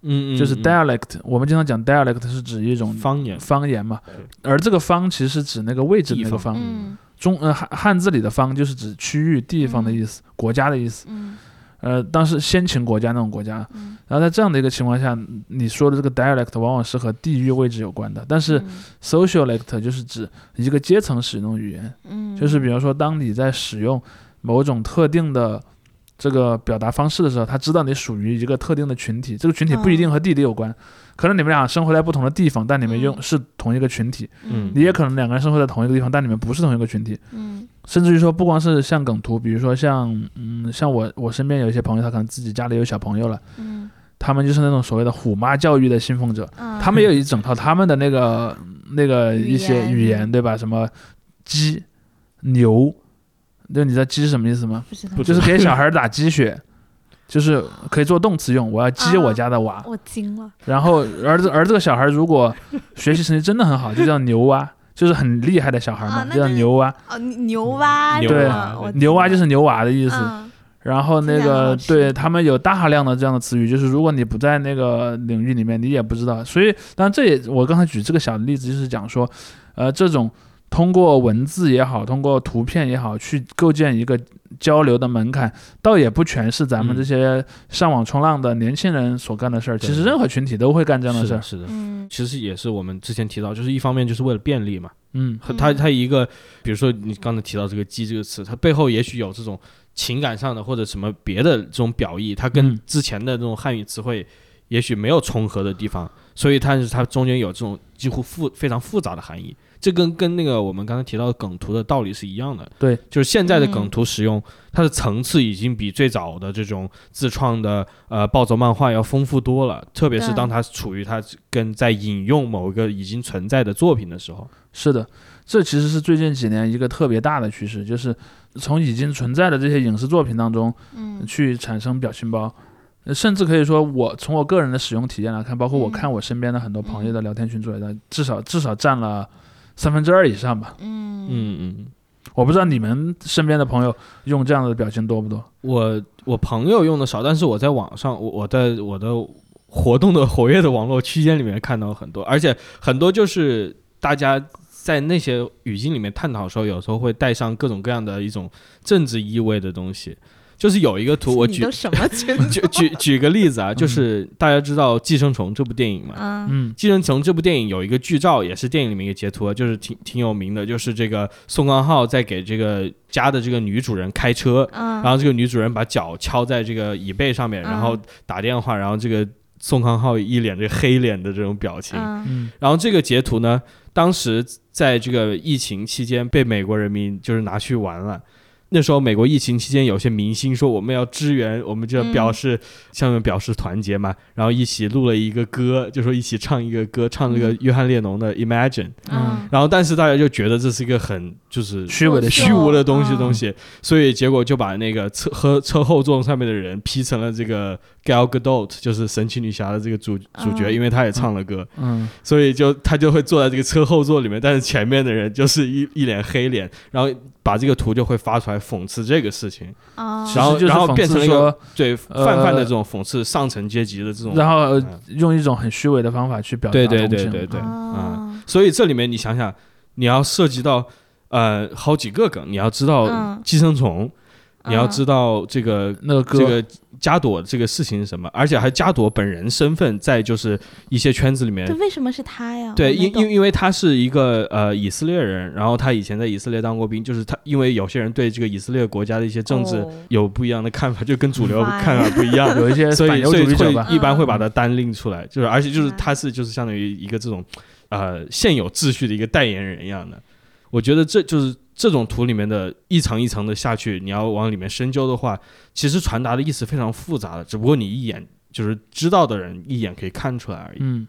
嗯嗯就是 dialect。我们经常讲 dialect 是指一种方言，方言嘛，而这个方其实是指那个位置的那个方方。嗯中呃汉汉字里的方就是指区域、地方的意思，国家的意思。嗯呃，当时先秦国家那种国家，嗯，然后在这样的一个情况下，你说的这个 dialect 往往是和地域位置有关的，但是 socialect 就是指一个阶层使用语言，嗯，就是比如说当你在使用某种特定的这个表达方式的时候，他知道你属于一个特定的群体，这个群体不一定和地理有关，可能你们俩生活在不同的地方，但你们用嗯。是同一个群体，嗯。你也可能两个人生活在同一个地方，但你们不是同一个群体，嗯。甚至于说不光是像梗图，比如说像嗯像我我身边有一些朋友，他可能自己家里有小朋友了。嗯。他们就是那种所谓的虎妈教育的信奉者，嗯，他们也有一整套他们的那个那个一些言语言，对吧？什么鸡、牛，就你知道鸡是什么意思吗？不知道，就是给小孩打鸡血，就是可以做动词用。我要鸡我家的娃。我惊了，然后儿子而这个小孩如果学习成绩真的很好，就叫牛蛙，就是很厉害的小孩嘛，就叫牛蛙。哦，牛蛙牛对蛙，牛蛙就是牛娃的意思。嗯然后那个对他们有大量的这样的词语，就是如果你不在那个领域里面，你也不知道。所以，当然这也我刚才举这个小例子，就是讲说，呃，这种通过文字也好，通过图片也好，去构建一个交流的门槛，倒也不全是咱们嗯这些上网冲浪的年轻人所干的事儿。对其实任何群体都会干这样的事儿是的，。嗯其实也是我们之前提到，就是一方面就是为了便利嘛，嗯和它它一个，比如说你刚才提到这个“鸡”这个词，它背后也许有这种情感上的或者什么别的这种表意，它跟嗯之前的这种汉语词汇也许没有重合的地方，所以它是它中间有这种几乎复非常复杂的含义。这跟跟那个我们刚才提到的梗图的道理是一样的，对，就是现在的嗯。梗图使用，它的层次已经比最早的这种自创的呃暴走漫画要丰富多了，特别是当它处于它跟在引用某一个已经存在的作品的时候，是的，这其实是最近几年一个特别大的趋势，就是从已经存在的这些影视作品当中，嗯。去产生表情包，呃甚至可以说，我从我个人的使用体验来看，包括我嗯。看我身边的很多朋友的聊天群组来的，至少至少占了三分之二以上吧。嗯嗯嗯。我不知道你们身边的朋友用这样的表情多不多？我我朋友用的少，但是我在网上，我我在我的活动的 活跃的网络区间里面看到很多，而且很多就是大家在那些语境里面探讨的时候，有时候会带上各种各样的一种政治意味的东西。就是有一个图，我举什么？举举举个例子啊，就是大家知道《寄生虫》这部电影嘛，嗯嗯《寄生虫》这部电影有一个剧照，也是电影里面一个截图啊，就是挺挺有名的，就是这个宋康昊在给这个家的这个女主人开车，嗯，然后这个女主人把脚敲在这个椅背上面，然后嗯打电话，然后这个宋康昊一脸这黑脸的这种表情。然后这个截图呢，当时在这个疫情期间被美国人民就是拿去玩了。那时候美国疫情期间，有些明星说我们要支援，我们就嗯表示、向你们表示团结嘛，然后一起录了一个歌，就说一起唱一个歌，唱那个嗯。约翰列侬的《Imagine》。嗯。然后但是大家就觉得这是一个很就是虚伪的虚无的东西嗯。东西，所以结果就把那个车和车后座上面的人 P 成了这个 Gal Gadot，就是神奇女侠的这个主主角，嗯因为她也唱了歌，嗯所以就他就会坐在这个车后座里面，但是前面的人就是一一脸黑脸，然后把这个图就会发出来讽刺这个事情，哦其实就是然后然后讽变成了一个刺说，对呃泛泛的这种讽刺上层阶级的这种，然后用一种很虚伪的方法去表达对对同情对对对，哦所以这里面你想想，你要涉及到呃好几个梗，你要知道嗯寄生虫。你要知道这个那个，这个加朵这个事情是什么，而且还加朵本人身份在就是一些圈子里面这为什么是他呀？对，因因因为他是一个呃以色列人，然后他以前在以色列当过兵，就是他因为有些人对这个以色列国家的一些政治哦有不一样的看法，就跟主流看法不一样，有一些所反犹以所以会主义者吧，一般会把他单拎出来，就是而且就是嗯他是就是相当于一个这种呃现有秩序的一个代言人一样的。我觉得这就是这种图里面的一层一层的下去，你要往里面深究的话，其实传达的意思非常复杂的，只不过你一眼就是知道的人一眼可以看出来而已。嗯，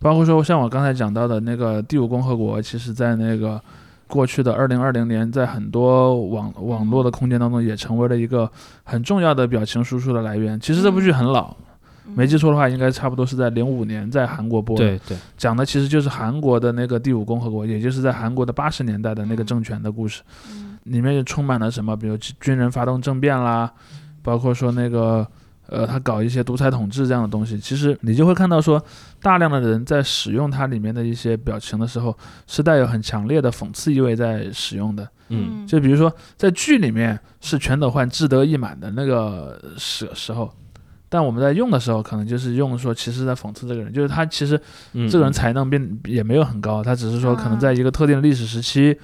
包括说像我刚才讲到的那个第五共和国，其实在那个过去的二零二零年，在很多网网络的空间当中，也成为了一个很重要的表情输出的来源。其实这部剧很老，没记错的话，应该差不多是在零五年在韩国播的。对对，讲的其实就是韩国的那个第五共和国，也就是在韩国的八十年代的那个政权的故事，嗯里面也充满了什么，比如军军人发动政变啦，包括说那个呃，他搞一些独裁统治这样的东西。其实你就会看到说，大量的人在使用它里面的一些表情的时候，是带有很强烈的讽刺意味在使用的。嗯就比如说在剧里面是全斗焕志得意满的那个时时候。但我们在用的时候，可能就是用说，其实在讽刺这个人，就是他其实嗯，这个人才能并也没有很高，他只是说可能在一个特定的历史时期，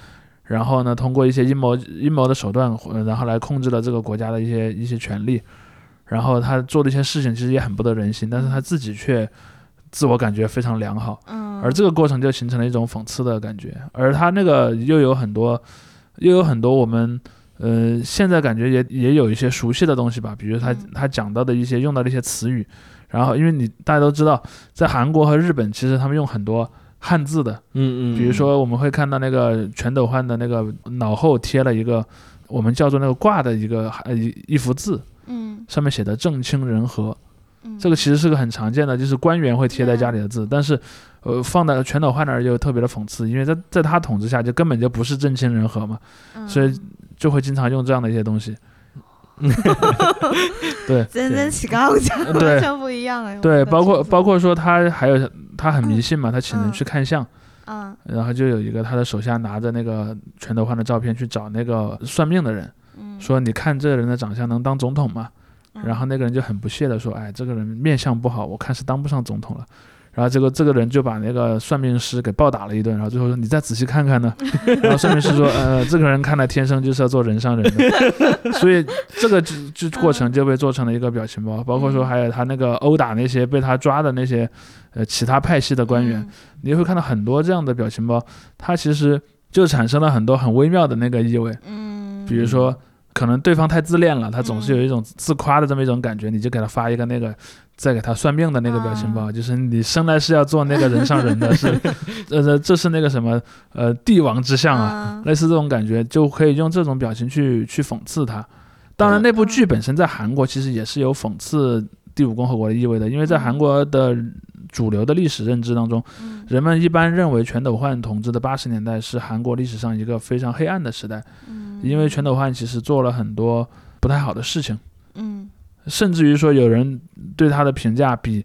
然后呢，通过一些阴谋阴谋的手段，呃然后来控制了这个国家的一些一些权利，然后他做的一些事情其实也很不得人心，但是他自己却自我感觉非常良好，嗯，而这个过程就形成了一种讽刺的感觉，而他那个又有很多又有很多我们。呃，现在感觉也也有一些熟悉的东西吧，比如他嗯。他讲到的一些用到的一些词语，然后因为你大家都知道，在韩国和日本，其实他们用很多汉字的，嗯嗯，比如说我们会看到那个全斗焕的那个脑后贴了一个我们叫做那个挂的一个呃一一幅字，嗯。上面写的正清人和，嗯，这个其实是个很常见的，就是官员会贴在家里的字，但是呃放在全斗焕那儿就特别的讽刺，因为在在他统治下就根本就不是正清人和嘛，嗯所以就会经常用这样的一些东西。对真真起杠讲，对完全不一样哎。对，包括包括说他还有他很迷信嘛，他请人去看相。嗯然后就有一个他的手下拿着那个全斗焕的照片去找那个算命的人，嗯，说你看这个人的长相能当总统吗？嗯然后那个人就很不屑的说，哎，这个人面相不好，我看是当不上总统了。然后这个这个人就把那个算命师给暴打了一顿，然后最后说你再仔细看看呢。然后算命师说，呃，这个人看来天生就是要做人上人的，所以这个就就过程就被做成了一个表情包，包括说还有他那个殴打那些被他抓的那些呃其他派系的官员，你会看到很多这样的表情包，它其实就产生了很多很微妙的那个意味。嗯，比如说，可能对方太自恋了，他总是有一种自夸的这么一种感觉，你就给他发一个那个，再给他算命的那个表情包，啊。就是你生来是要做那个人上人的，是，呃，这是那个什么，呃，帝王之相啊，啊，类似这种感觉，就可以用这种表情去去讽刺他。当然，那部剧本身在韩国其实也是有讽刺第五共和国的意味的，因为在韩国的主流的历史认知当中，嗯。人们一般认为全斗焕统治的八十年代是韩国历史上一个非常黑暗的时代，嗯。因为全斗焕其实做了很多不太好的事情，嗯。甚至于说有人对他的评价比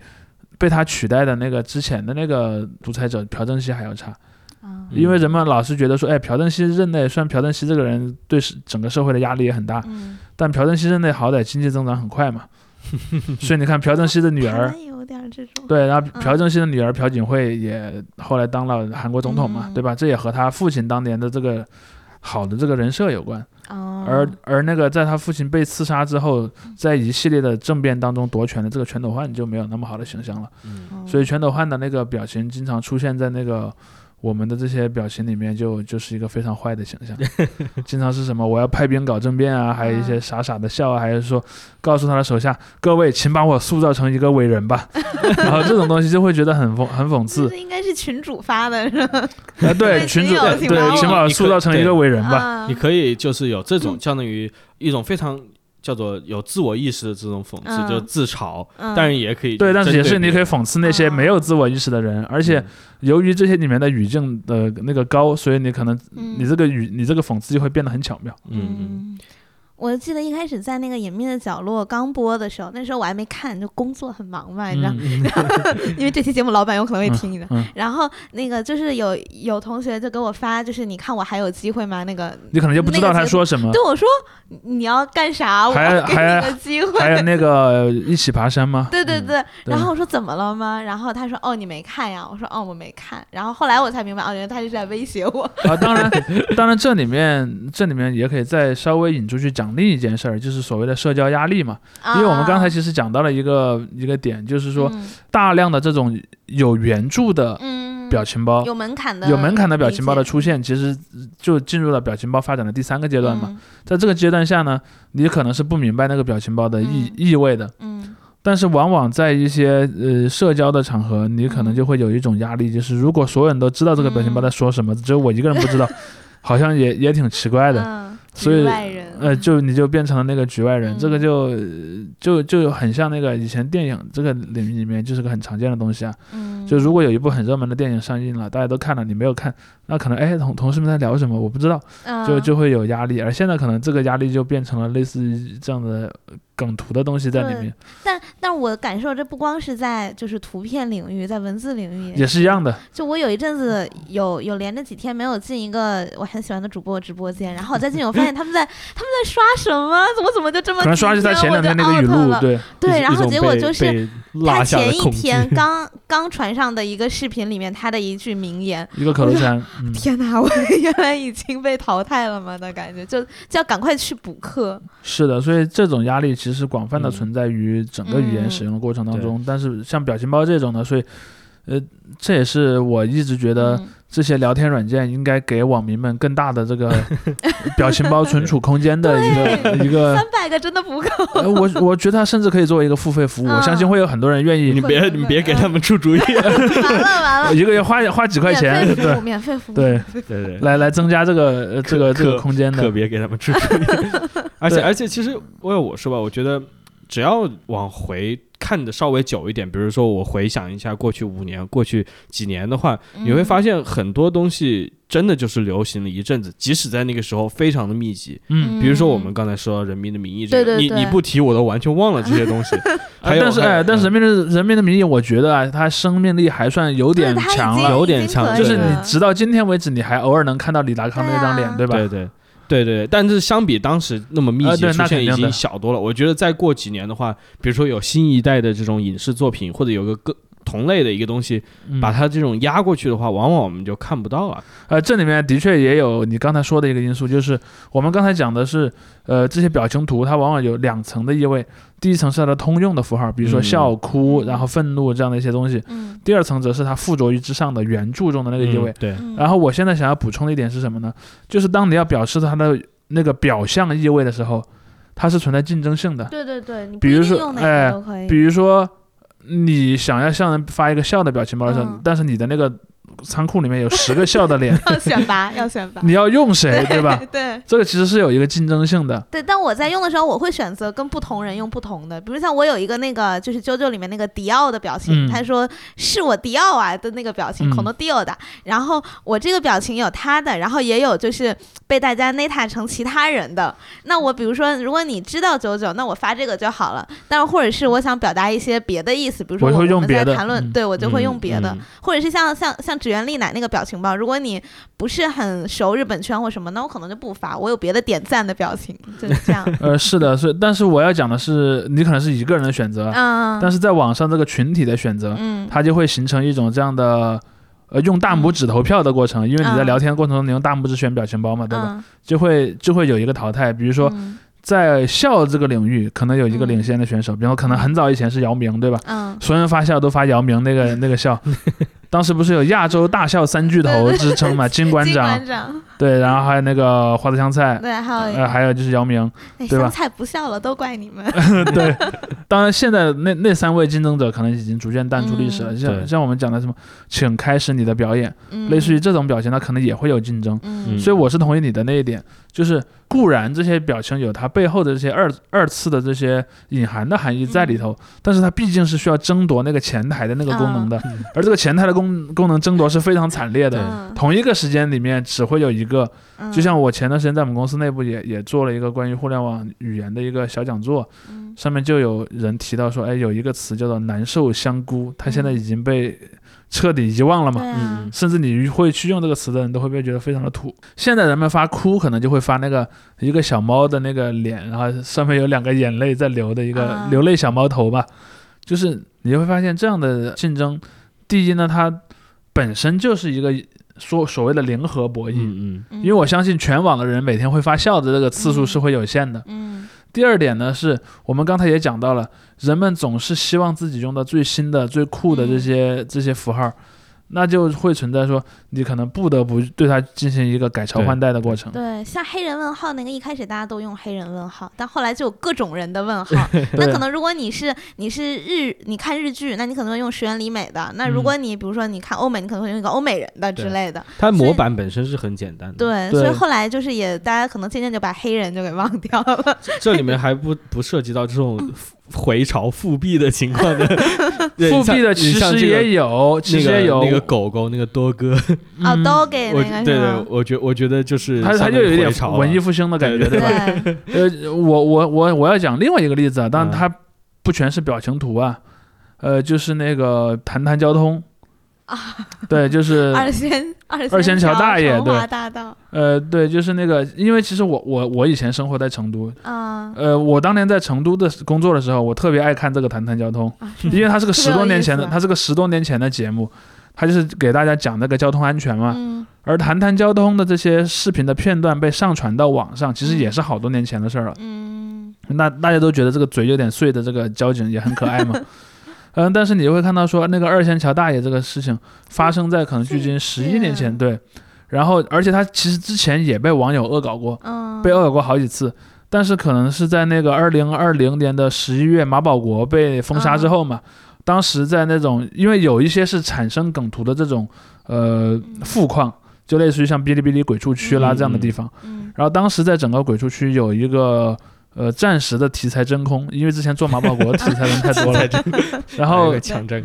被他取代的那个之前的那个独裁者朴正熙还要差，啊。因为人们老是觉得说，哎，朴正熙任内，虽然朴正熙这个人对整个社会的压力也很大，嗯，但朴正熙任内好歹经济增长很快嘛，所以你看朴正熙的女儿 有点这种，对，然后嗯朴正熙的女儿朴槿惠也后来当了韩国总统嘛，嗯对吧？这也和他父亲当年的这个好的这个人设有关。哦，而而那个在他父亲被刺杀之后，在一系列的政变当中夺权的这个全斗焕就没有那么好的形象了。嗯哦所以全斗焕的那个表情经常出现在那个我们的这些表情里面就，就是一个非常坏的形象。经常是什么我要派兵搞政变啊，还有一些傻傻的笑啊，还是说告诉他的手下各位，请把我塑造成一个伟人吧。然后这种东西就会觉得很讽很讽刺这。应该是群主发的，是吧？啊，对，群主对，请把我塑造成一个伟人吧。啊你可以就是有这种相当于一种非常叫做有自我意识的这种讽刺，嗯。就自嘲，嗯。但是也可以对，但是也是你可以讽刺那些没有自我意识的人，而且由于这些里面的语境的那个高，所以你可能嗯。你这个语你这个讽刺就会变得很巧妙。嗯嗯。嗯，我记得一开始在那个隐秘的角落刚播的时候，那时候我还没看，就工作很忙嘛，你知道，嗯 因为这期节目老板有可能会听你的。嗯，然后那个就是有有同学就给我发，就是你看我还有机会吗？那个你可能就不知道他说什么。对我说你你要干啥？我还要给还你个机会。还有那个一起爬山吗？对对，对然后我说怎么了吗？然后他说哦你没看呀？我说哦我没看。然后后来我才明白，哦原来他是在威胁我。啊，当然，当然，这里面这里面也可以再稍微引出去讲另一件事儿，就是所谓的社交压力嘛。因为我们刚才其实讲到了一个一个点，就是说嗯。大量的这种有援助的嗯。表情包，有门槛的有门槛的表情包的出现，其实就进入了表情包发展的第三个阶段嘛。嗯。在这个阶段下呢，你可能是不明白那个表情包的意、嗯。意味的，嗯。但是往往在一些呃社交的场合，你可能就会有一种压力，就是如果所有人都知道这个表情包在说什么，只有我一个人不知道，好像也也挺奇怪的。嗯，所以呃，就你就变成了那个局外人，嗯这个就呃就就很像那个以前电影这个领域里面就是个很常见的东西啊。嗯就如果有一部很热门的电影上映了，大家都看了，你没有看，那可能哎同同事们在聊什么我不知道，就嗯就会有压力。而现在可能这个压力就变成了类似于这样的梗图的东西在里面，但但我感受这不光是在就是图片领域，在文字领域也是一样的。就我有一阵子有有连着几天没有进一个我很喜欢的主播直播间，然后我再进，我发现他们在他们在刷什么？怎么怎么就这么可能刷几起他前两天那个语录，了对，对，然后结果就是他前一。天刚刚传上的一个视频里面他的一句名言。一个口头禅，嗯，天哪！我原来已经被淘汰了吗？的感觉，就就要赶快去补课。是的，所以这种压力其实广泛的嗯存在于整个语言嗯使用的过程当中。但是像表情包这种呢，所以，呃，这也是我一直觉得嗯这些聊天软件应该给网民们更大的这个 表情包存储空间的一个一个。三百个真的不够。呃，我我觉得它甚至可以作为一个付费服务，我相信嗯会有很多人愿意你别你别给他们出主意。完了完了，一个月花花几块钱，免费服务，对免费服务。对，对对，来来增加这个呃这个这个空间的。可别给他们出主意。而 且而且，其实为我说吧，我觉得只要往回看的稍微久一点，比如说我回想一下过去五年、过去几年的话，你会嗯发现很多东西真的就是流行了一阵子，即使在那个时候非常的密集。嗯，比如说我们刚才说《人民的名义》这个，对对对你你不提我都完全忘了这些东西。还啊有但是哎，但是人民的人民的名义，我觉得啊，它生命力还算有点强了。有点强就是你直到今天为止，你还偶尔能看到李达康那张脸，对啊吧？对对对对，但是相比当时那么密集出现已经小多了。我觉得再过几年的话，比如说有新一代的这种影视作品，或者有个更同类的一个东西，嗯把它这种压过去的话，往往我们就看不到了。呃，这里面的确也有你刚才说的一个因素，就是我们刚才讲的是，呃，这些表情图它往往有两层的意味。第一层是它的通用的符号，比如说嗯笑、哭，嗯然后愤怒这样的一些东西。嗯第二层则是它附着于之上的原著中的那个意味。嗯对，嗯然后我现在想要补充的一点是什么呢？就是当你要表示它的那个表象意味的时候，它是存在竞争性的。对对对，你比如说哎。比如说，你想要向人发一个笑的表情包的时候，嗯。但是你的那个仓库里面有十个笑的脸，要选拔，要选拔。你要用谁，对吧？对这个其实是有一个竞争性的。对，但我在用的时候，我会选择跟不同人用不同的。比如像我有一个那个就是啾啾里面那个迪奥的表情，嗯他说是我迪奥啊的那个表情，嗯可能迪奥的。然后我这个表情有他的，然后也有就是被大家 neta 成其他人的。那我比如说，如果你知道九九，那我发这个就好了。但是或者是我想表达一些别的意思，比如说我会用我们在别的谈论，嗯对我就会用嗯别的。嗯或者是像像像指原丽乃那个表情包，如果你不是很熟日本圈或什么，那我可能就不发，我有别的点赞的表情，就是这样。呃，是的，是，但是我要讲的是，你可能是一个人的选择，嗯，但是在网上这个群体的选择，嗯，它就会形成一种这样的。呃，用大拇指投票的过程，因为你在嗯聊天过程中，你用大拇指选表情包嘛，对吧？嗯？就会就会有一个淘汰。比如说，嗯在笑这个领域，可能有一个嗯领先的选手，比如说可能很早以前是姚明，对吧？嗯，所有人发笑都发姚明那个那个笑，当时不是有亚洲大笑三巨头之称嘛？金馆长，对，然后还有那个花泽香菜，对，还有呃，还有就是姚明，哎对吧？香菜不笑了，都怪你们。对。当然，现在那那三位竞争者可能已经逐渐淡出历史了，嗯。像像我们讲的什么，请开始你的表演，嗯。类似于这种表情，它可能也会有竞争。嗯，所以我是同意你的那一点，就是固然这些表情有它背后的这些二二次的这些隐含的含义在里头，但是它毕竟是需要争夺那个前台的那个功能的，嗯。而这个前台的功功能争夺是非常惨烈的。嗯同一个时间里面只会有一个，嗯。就像我前段时间在我们公司内部也也做了一个关于互联网语言的一个小讲座，上面就有人提到说，哎，有一个词叫做“难受香菇”，它现在已经被彻底遗忘了嘛。嗯，甚至你会去用这个词的人都会被觉得非常的土。现在人们发哭，可能就会发那个一个小猫的那个脸，然后上面有两个眼泪在流的一个啊流泪小猫头吧。就是你会发现这样的竞争，第一呢，它本身就是一个说所谓的零和博弈，嗯嗯因为我相信全网的人每天会发笑的这个次数是会有限的。嗯第二点呢，是我们刚才也讲到了，人们总是希望自己用到最新的、最酷的这些、这些符号，那就会存在说你可能不得不对它进行一个改朝换代的过程。对，像黑人问号那个一开始大家都用黑人问号，但后来就有各种人的问号。那可能如果你是你是日你看日剧，那你可能会用石原里美的；那如嗯果你比如说你看欧美，你可能会用一个欧美人的之类的。它模板本身是很简单的。对，对所以后来就是也大家可能渐渐就把黑人就给忘掉了。这里面还不不涉及到这种 回潮复辟的情况的。复辟的其实也有，其实也有。那个狗狗那个多哥，哦，嗯。都给我对对那个是吗，？我觉我觉得就是它它相当于就有一点文艺复兴的感觉，对吧？呃，我我我我要讲另外一个例子啊，但嗯。它不全是表情图啊，呃，就是那个谈谈交通啊，对，就是二仙二二仙桥桥大爷对大道，呃，对，就是那个，因为其实我我我以前生活在成都，啊呃，我当年在成都的工作的时候，我特别爱看这个谈谈交通，啊，因为它是个 十多年前的，它是个十多年前的节目，它就是给大家讲那个交通安全嘛。嗯而谈谈交通的这些视频的片段被上传到网上，其实也嗯是好多年前的事儿了。嗯那大家都觉得这个嘴有点碎的这个交警也很可爱嘛。嗯，但是你会看到说那个二仙桥大爷这个事情发生在可能距今十一年前，对。然后，而且他其实之前也被网友恶搞过，嗯，被恶搞过好几次，但是可能是在那个二零二零年的十一月，马保国被封杀之后嘛，当时在那种，因为有一些是产生梗图的这种呃富矿，就类似于像哔哩哔哩鬼畜区啦嗯这样的地方，嗯然后当时在整个鬼畜区有一个。呃，暂时的题材真空，因为之前做马保国题材人太多了，然后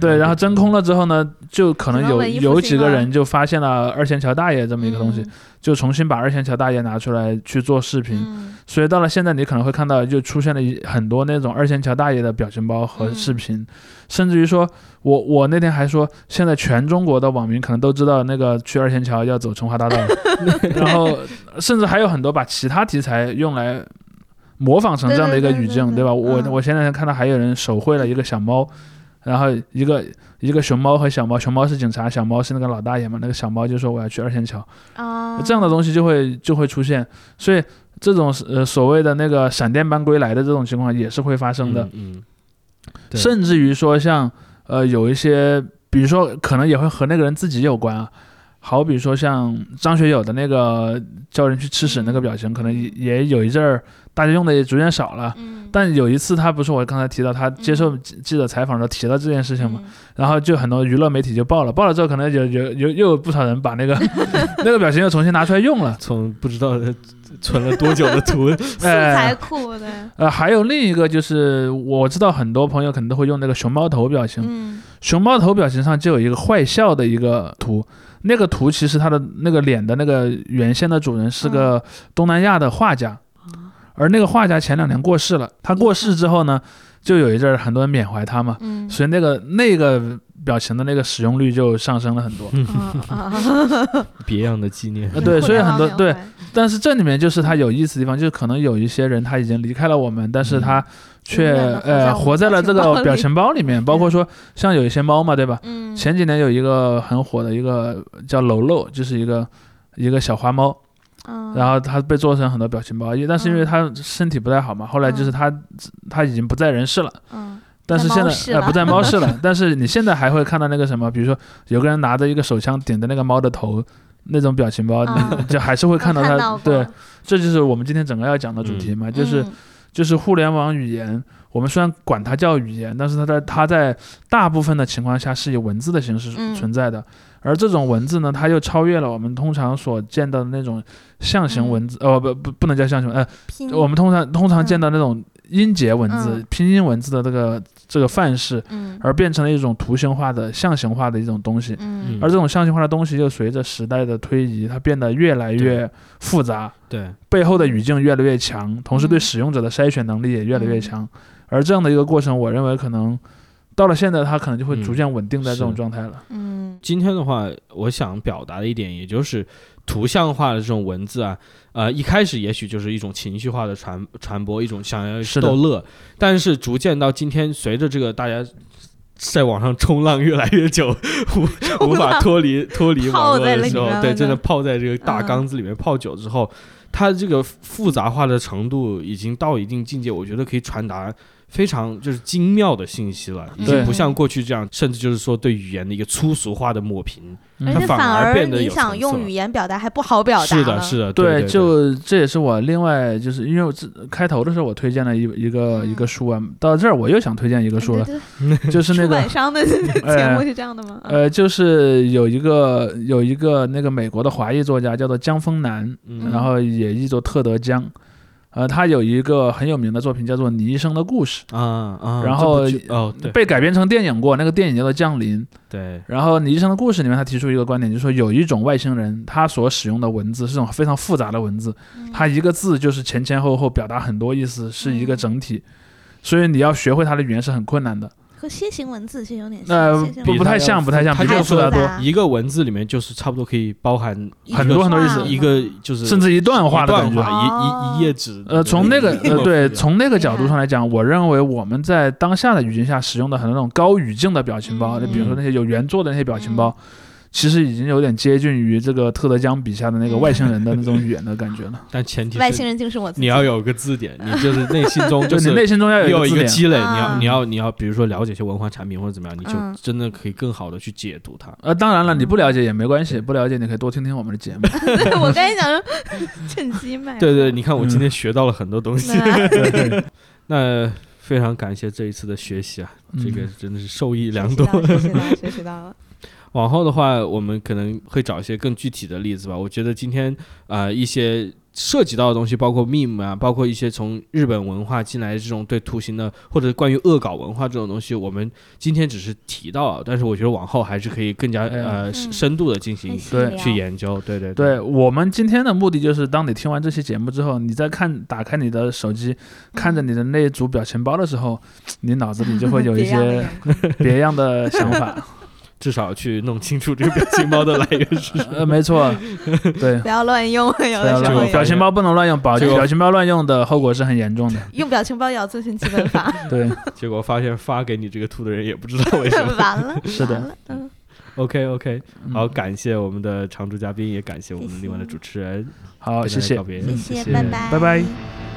对，然后真空了之后呢，就可能有有几个人就发现了二仙桥大爷这么一个东西，嗯。就重新把二仙桥大爷拿出来去做视频，嗯。所以到了现在，你可能会看到就出现了一很多那种二仙桥大爷的表情包和视频，甚至于说我我那天还说，现在全中国的网民可能都知道那个去二仙桥要走成华大道，然后甚至还有很多把其他题材用来模仿成这样的一个语境，对吧？我嗯我前两天看到还有人手绘了一个小猫。然后一个一个熊猫和小猫，熊猫是警察，小猫是那个老大爷嘛。那个小猫就说我要去二仙桥，啊，这样的东西就会就会出现，所以这种呃所谓的那个闪电般归来的这种情况也是会发生的，嗯，嗯甚至于说像呃有一些，比如说可能也会和那个人自己有关啊，好比说像张学友的那个叫人去吃屎那个表情，可能也也有一阵儿大家用的也逐渐少了。嗯，但有一次，他不是我刚才提到，他接受记记者采访的时候提到这件事情嘛，嗯。然后就很多娱乐媒体就报了，报了之后，可能有有有又有不少人把那个 那个表情又重新拿出来用了，从不知道存了多久的图，素材哎，库的，呃，还有另一个就是我知道很多朋友可能都会用那个熊猫头表情，嗯。熊猫头表情上就有一个坏笑的一个图，那个图其实它的那个脸的那个原先的主人是个东南亚的画家，而那个画家前两年过世了，他过世之后呢，就有一阵儿很多人缅怀他嘛，嗯。所以那个那个表情的那个使用率就上升了很多。别样的纪念。呃对，所以很多对，但是这里面就是他有意思的地方，就是可能有一些人他已经离开了我们，但是他却呃活在了这个表情包里面，包括说像有一些猫嘛，对吧？嗯，前几年有一个很火的一个叫楼楼，就是一个一个小花猫，嗯。然后他被做成很多表情包，因但是因为嗯。它身体不太好嘛，后来就是他他已经不在人世了。嗯。但是现在呃不在猫市了，但是你现在还会看到那个什么，比如说有个人拿着一个手枪顶着那个猫的头，那种表情包，嗯。就还是会看到我它。对，这就是我们今天整个要讲的主题嘛，就是嗯就是互联网语言。我们虽然管它叫语言，但是它在它在大部分的情况下是以文字的形式嗯。存在的，而这种文字呢，它又超越了我们通常所见到的那种象形文字，哦不不不能叫象形，呃，拼我们通常通常嗯见到那种音节文字、嗯。拼音文字的这个这个范式，嗯。而变成了一种图形化的象形化的一种东西。嗯。而这种象形化的东西又随着时代的推移，它变得越来越复杂，对，背后的语境越来越强，同时对嗯。使用者的筛选能力也越来越强。而这样的一个过程，我认为可能到了现在，它可能就会逐渐稳定在这种状态了。嗯今天的话，我想表达的一点，也就是图像化的这种文字啊，呃，一开始也许就是一种情绪化的传传播，一种想要逗乐，但是逐渐到今天，随着这个大家。在网上冲浪越来越久，无无法脱离脱离网络的时候，对，真的泡在这个大嗯缸子里面泡久之后，它这个复杂化的程度已经到一定境界，我觉得可以传达非常就是精妙的信息了，已经不像过去这样，甚至就是说对语言的一个粗俗化的抹平。嗯它反而且反而变得你想用语言表达还不好表达是的，是的，对，对，就这也是我另外就是因为我这开头的时候我推荐了一一个、嗯。一个书啊，到这儿我又想推荐一个书了，对对 就是那个出版商的 节目是这样的吗？嗯。呃，就是有一个有一个那个美国的华裔作家叫做江丰南，嗯。然后也译作特德·江。呃，他有一个很有名的作品叫做《你一生的故事啊啊，然后哦，》，被改编成电影过，那个电影叫做《降临》。对，然后《你一生的故事》里面，他提出一个观点，就是说有一种外星人，他所使用的文字是这种非常复杂的文字，嗯他一个字就是前前后后表达很多意思，是一个整体，所以你要学会他的语言是很困难的。和楔形文字其实有点像，楔形文字不不太像，不太像，比它就是复杂多，一个文字里面就是差不多可以包含很多很多意思一个就是甚至一段话的感觉。一一一页纸。呃，从那个呃，对，从那个角度上来讲，我认为我们在当下的语境下使用的很多那种高语境的表情包，就比如说那些有原作的那些表情包，其实已经有点接近于这个特德·江笔下的那个外星人的那种语言的感觉了。但前提是外星人就是我自己。你要有个字典，你就是内心中 就是你内心中要有有一个积累，你啊要你要你要，比如说了解一些文化产品或者怎么样，你就嗯真的可以更好的去解读它。呃，当然了，你不了解也没关系，不了解你可以多听听我们的节目。对 我刚才想说趁机卖。对对，你看我嗯今天学到了很多东西，对那非常感谢这一次的学习啊，这个嗯真的是受益良多。习到了学习到了，学习到了。往后的话，我们可能会找一些更具体的例子吧。我觉得今天呃一些涉及到的东西，包括 meme 啊，包括一些从日本文化进来的这种对图形的，或者关于恶搞文化这种东西，我们今天只是提到啊，但是我觉得往后还是可以更加呃嗯深度的进行对去研究。对对对我们今天的目的就是，当你听完这期节目之后，你再看打开你的手机，看着你的那一组表情包的时候，你脑子里就会有一些 别样的想法。至少去弄清楚这个表情包的来源是什么。呃，没错，对。不要乱用，有的时候表情包不能乱用，表结果表情包乱用的后果是很严重的。用表情包也要遵循基本法。对，结果发现发给你这个图的人也不知道为什么。完了，是的，嗯，OK OK，嗯好，感谢我们的常驻嘉宾，也感谢我们另外的主持人。好，谢谢告，别嗯谢谢拜拜，拜拜。